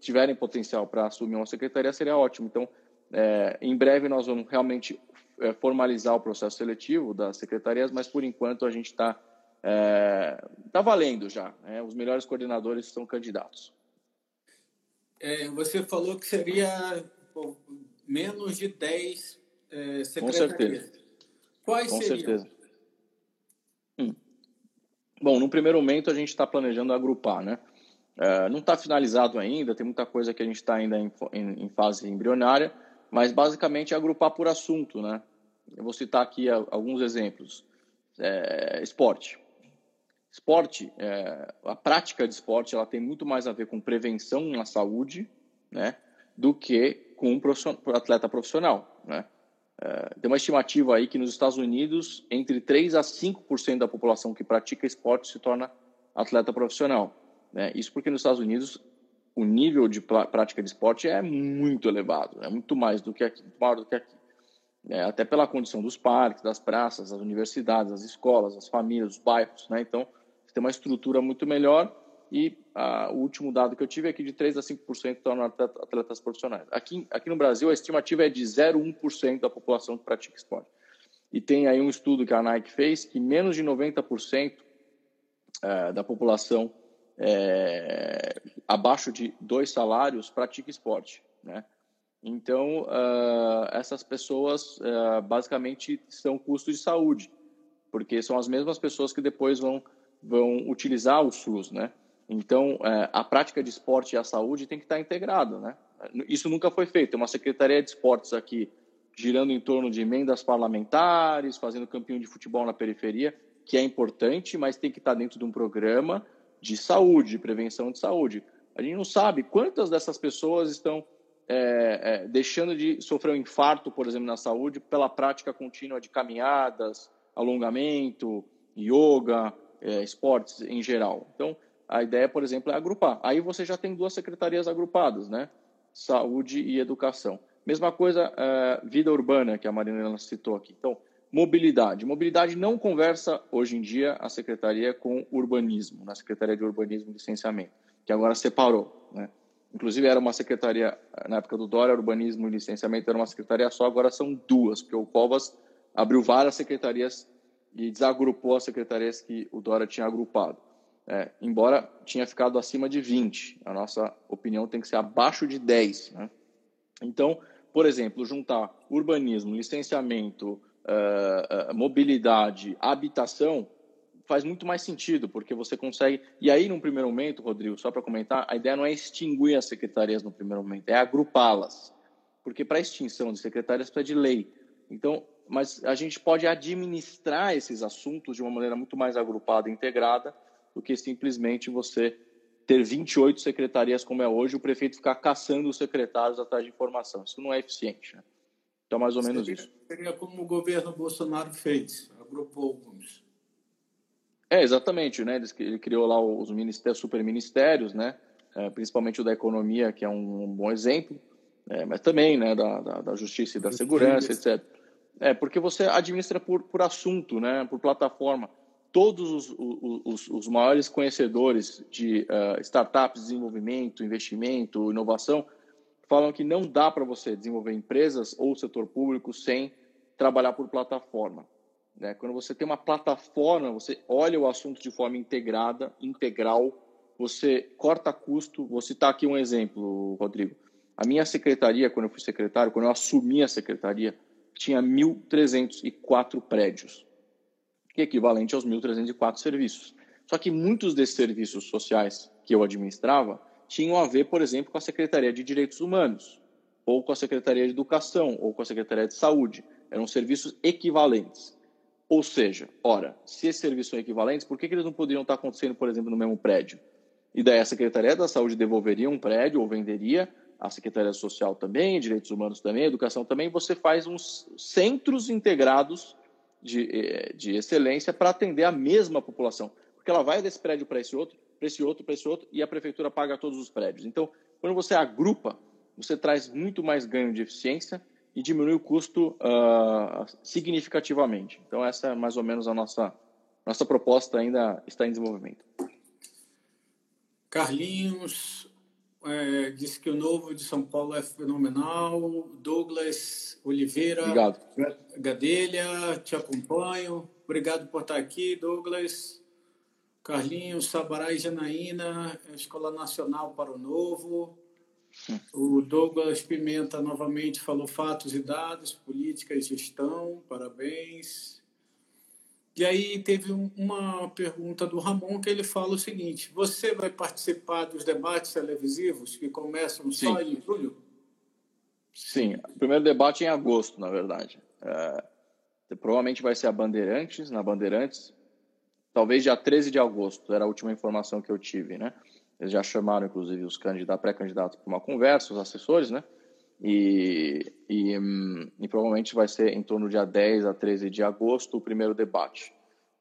Speaker 2: tiverem potencial para assumir uma secretaria, seria ótimo. Então, é, em breve nós vamos realmente é, formalizar o processo seletivo das secretarias, mas por enquanto a gente está é, tá valendo já. Né? Os melhores coordenadores são candidatos.
Speaker 1: É, você falou que seria pô, menos de 10 é, secretarias.
Speaker 2: Com certeza.
Speaker 1: Quais
Speaker 2: Com
Speaker 1: seriam?
Speaker 2: certeza. Hum. Bom, no primeiro momento a gente está planejando agrupar, né? É, não está finalizado ainda, tem muita coisa que a gente está ainda em, em, em, fase embrionária, mas basicamente é agrupar por assunto, né? Eu vou citar aqui alguns exemplos. É, esporte. Esporte, é, a prática de esporte, ela tem muito mais a ver com prevenção na saúde, né? Do que com um atleta profissional, né? É, tem uma estimativa aí que nos Estados Unidos, entre 3 a 5% da população que pratica esporte se torna atleta profissional. Né? Isso porque nos Estados Unidos o nível de prática de esporte é muito elevado, é muito mais do que aqui, maior do que aqui. É, até pela condição dos parques, das praças, das universidades, das escolas, das famílias, dos bairros. Né? Então, tem uma estrutura muito melhor e o último dado que eu tive é que de 3 a 5% tornam atletas profissionais. Aqui, aqui no Brasil, a estimativa é de 0,1% da população que pratica esporte. E tem aí um estudo que a Nike fez que menos de 90% é, da população é, abaixo de dois salários pratica esporte, né? Então, uh, essas pessoas uh, basicamente são custos de saúde, porque são as mesmas pessoas que depois vão, vão utilizar o SUS, né? Então, uh, a prática de esporte e a saúde tem que estar integrada, né? Isso nunca foi feito. Tem uma secretaria de esportes aqui girando em torno de emendas parlamentares, fazendo campeão de futebol na periferia, que é importante, mas tem que estar dentro de um programa de saúde, de prevenção de saúde. A gente não sabe quantas dessas pessoas estão é, é, deixando de sofrer um infarto, por exemplo, na saúde, pela prática contínua de caminhadas, alongamento, yoga, é, esportes em geral. Então, a ideia, por exemplo, é agrupar. Aí você já tem duas secretarias agrupadas, né? Saúde e educação. Mesma coisa, é, vida urbana, que a Marina citou aqui. Então, Mobilidade. Mobilidade não conversa hoje em dia a secretaria com urbanismo, na Secretaria de Urbanismo e Licenciamento, que agora separou. Né? Inclusive era uma secretaria, na época do Dória, Urbanismo e Licenciamento era uma secretaria só, agora são duas, porque o Covas abriu várias secretarias e desagrupou as secretarias que o Dória tinha agrupado. É, embora tinha ficado acima de 20, a nossa opinião tem que ser abaixo de 10. Né? Então, por exemplo, juntar urbanismo, licenciamento, uh, mobilidade, habitação, faz muito mais sentido, porque você consegue. E aí, num primeiro momento, Rodrigo, só para comentar, a ideia não é extinguir as secretarias no primeiro momento, é agrupá-las. Porque para extinção de secretarias precisa de lei. Então, mas a gente pode administrar esses assuntos de uma maneira muito mais agrupada e integrada do que simplesmente você ter 28 secretarias como é hoje, o prefeito ficar caçando os secretários atrás de informação. Isso não é eficiente. Né? Então, mais ou menos
Speaker 1: seria,
Speaker 2: isso.
Speaker 1: Seria como o governo Bolsonaro fez, agrupou alguns.
Speaker 2: É, exatamente, né? Ele criou lá os ministérios, superministérios, né? É, principalmente o da economia, que é um, bom exemplo, é, mas também, né, da, da, da justiça e da segurança, etc. É, porque você administra por, por assunto, né, por plataforma. Todos os, os, os maiores conhecedores de uh, startups, desenvolvimento, investimento, inovação, falam que não dá para você desenvolver empresas ou setor público sem trabalhar por plataforma. Né? Quando você tem uma plataforma, você olha o assunto de forma integrada, integral, você corta custo. Vou citar aqui um exemplo, Rodrigo. A minha secretaria, quando eu fui secretário, quando eu assumi a secretaria, tinha 1.304 prédios, que é equivalente aos 1.304 serviços. Só que muitos desses serviços sociais que eu administrava tinham a ver, por exemplo, com a Secretaria de Direitos Humanos, ou com a Secretaria de Educação, ou com a Secretaria de Saúde. Eram serviços equivalentes. Ou seja, ora, se esses serviços são equivalentes, por que, que eles não poderiam estar acontecendo, por exemplo, no mesmo prédio? E daí a Secretaria da Saúde devolveria um prédio ou venderia, a Secretaria Social também, Direitos Humanos também, Educação também, você faz uns centros integrados de, eh, de excelência para atender a mesma população. Porque ela vai desse prédio para esse outro, para esse outro, para esse outro, e a prefeitura paga todos os prédios. Então, quando você agrupa, você traz muito mais ganho de eficiência e diminui o custo uh, significativamente. Então, essa é mais ou menos a nossa, nossa proposta, ainda está em desenvolvimento.
Speaker 1: Carlinhos, é, disse que o novo de São Paulo é fenomenal. Douglas Oliveira,
Speaker 2: Obrigado.
Speaker 1: Gadelha, te acompanho. Obrigado por estar aqui, Douglas. Carlinhos, Sabará e Janaína, Escola Nacional para o Novo. O Douglas Pimenta novamente falou fatos e dados, política e gestão, parabéns. E aí teve uma pergunta do Ramon que ele fala o seguinte: você vai participar dos debates televisivos que começam Sim. só em julho?
Speaker 2: Sim, o primeiro debate é em agosto, na verdade. É, provavelmente vai ser a Bandeirantes, na Bandeirantes, talvez dia 13 de agosto, era a última informação que eu tive, né? Eles já chamaram, inclusive, os candidatos, pré-candidatos para uma conversa, os assessores, né? E, e, hum, e, provavelmente vai ser em torno do dia 10 a 13 de agosto o primeiro debate.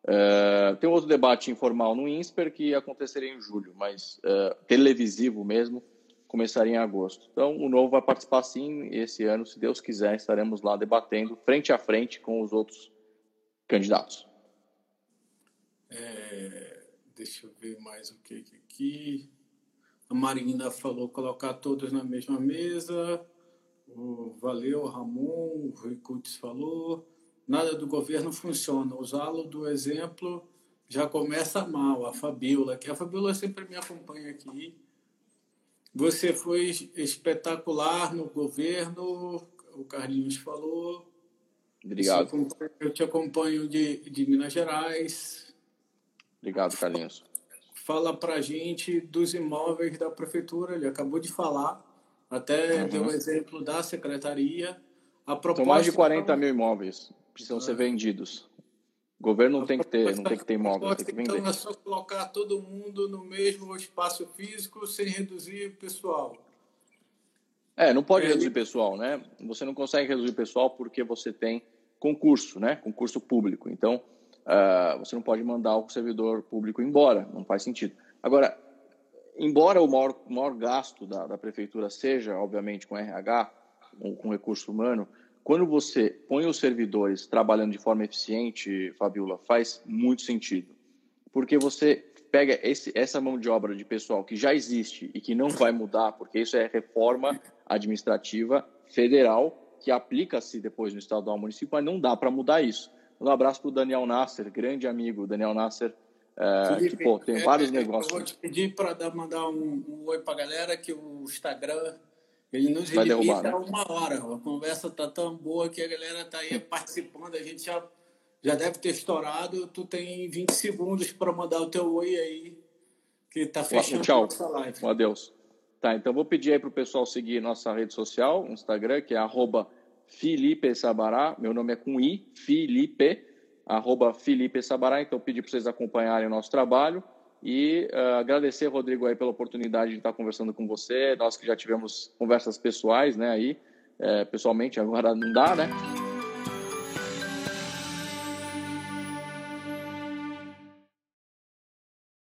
Speaker 2: Uh, tem outro debate informal no INSPER que aconteceria em julho, mas uh, televisivo mesmo começaria em agosto. Então, o Novo vai participar sim esse ano, se Deus quiser, estaremos lá debatendo frente a frente com os outros candidatos.
Speaker 1: É, deixa eu ver mais o que aqui. A Marina falou colocar todos na mesma mesa. O Valeu, Ramon, o Rui Kutz falou. Nada do governo funciona. Usá-lo do exemplo já começa mal. A Fabiola, que a Fabiola sempre me acompanha aqui. Você foi espetacular no governo, o Carlinhos falou.
Speaker 2: Obrigado.
Speaker 1: Eu te acompanho de, de Minas Gerais.
Speaker 2: Obrigado, Carlinhos.
Speaker 1: Fala para gente dos imóveis da prefeitura, ele acabou de falar. Até uhum. deu um exemplo da secretaria.
Speaker 2: A proposta São mais de 40 mil imóveis precisam ser vendidos. O governo não tem que ter, não tem que ter imóvel, tem que vender.
Speaker 1: Então é só colocar todo mundo no mesmo espaço físico sem reduzir o pessoal.
Speaker 2: É, não pode é, reduzir pessoal, né? Você não consegue reduzir pessoal porque você tem concurso, né? Concurso público. Então, uh, você não pode mandar o servidor público embora, não faz sentido. Agora, embora o maior, maior gasto da, da prefeitura seja, obviamente, com RH, com recurso humano, quando você põe os servidores trabalhando de forma eficiente, Fabiola, faz muito sentido. Porque você pega esse, essa mão de obra de pessoal que já existe e que não vai mudar, porque isso é reforma administrativa federal que aplica-se depois no estadual municipal, mas não dá para mudar isso. Um abraço para o Daniel Nasser, grande amigo, Daniel Nasser, é, Felipe, que pô, tem vários é, negócios. Eu
Speaker 1: vou te pedir para mandar um, um oi para a galera que o Instagram ele nos
Speaker 2: Vai limita
Speaker 1: né? uma hora. A conversa tá tão boa que a galera tá aí participando. A gente já, já deve ter estourado. Tu tem 20 segundos para mandar o teu oi aí, que tá fechando
Speaker 2: Tchau. nossa live. Um adeus. Tá, então vou pedir aí pro pessoal seguir nossa rede social, Instagram, que é arroba Felipe Sabará. Meu nome é com I, Felipe, arroba Felipe Sabará. Então pedir para vocês acompanharem o nosso trabalho. E uh, agradecer, Rodrigo, aí pela oportunidade de estar conversando com você. Nós que já tivemos conversas pessoais, né, aí, é, pessoalmente, agora não dá, né?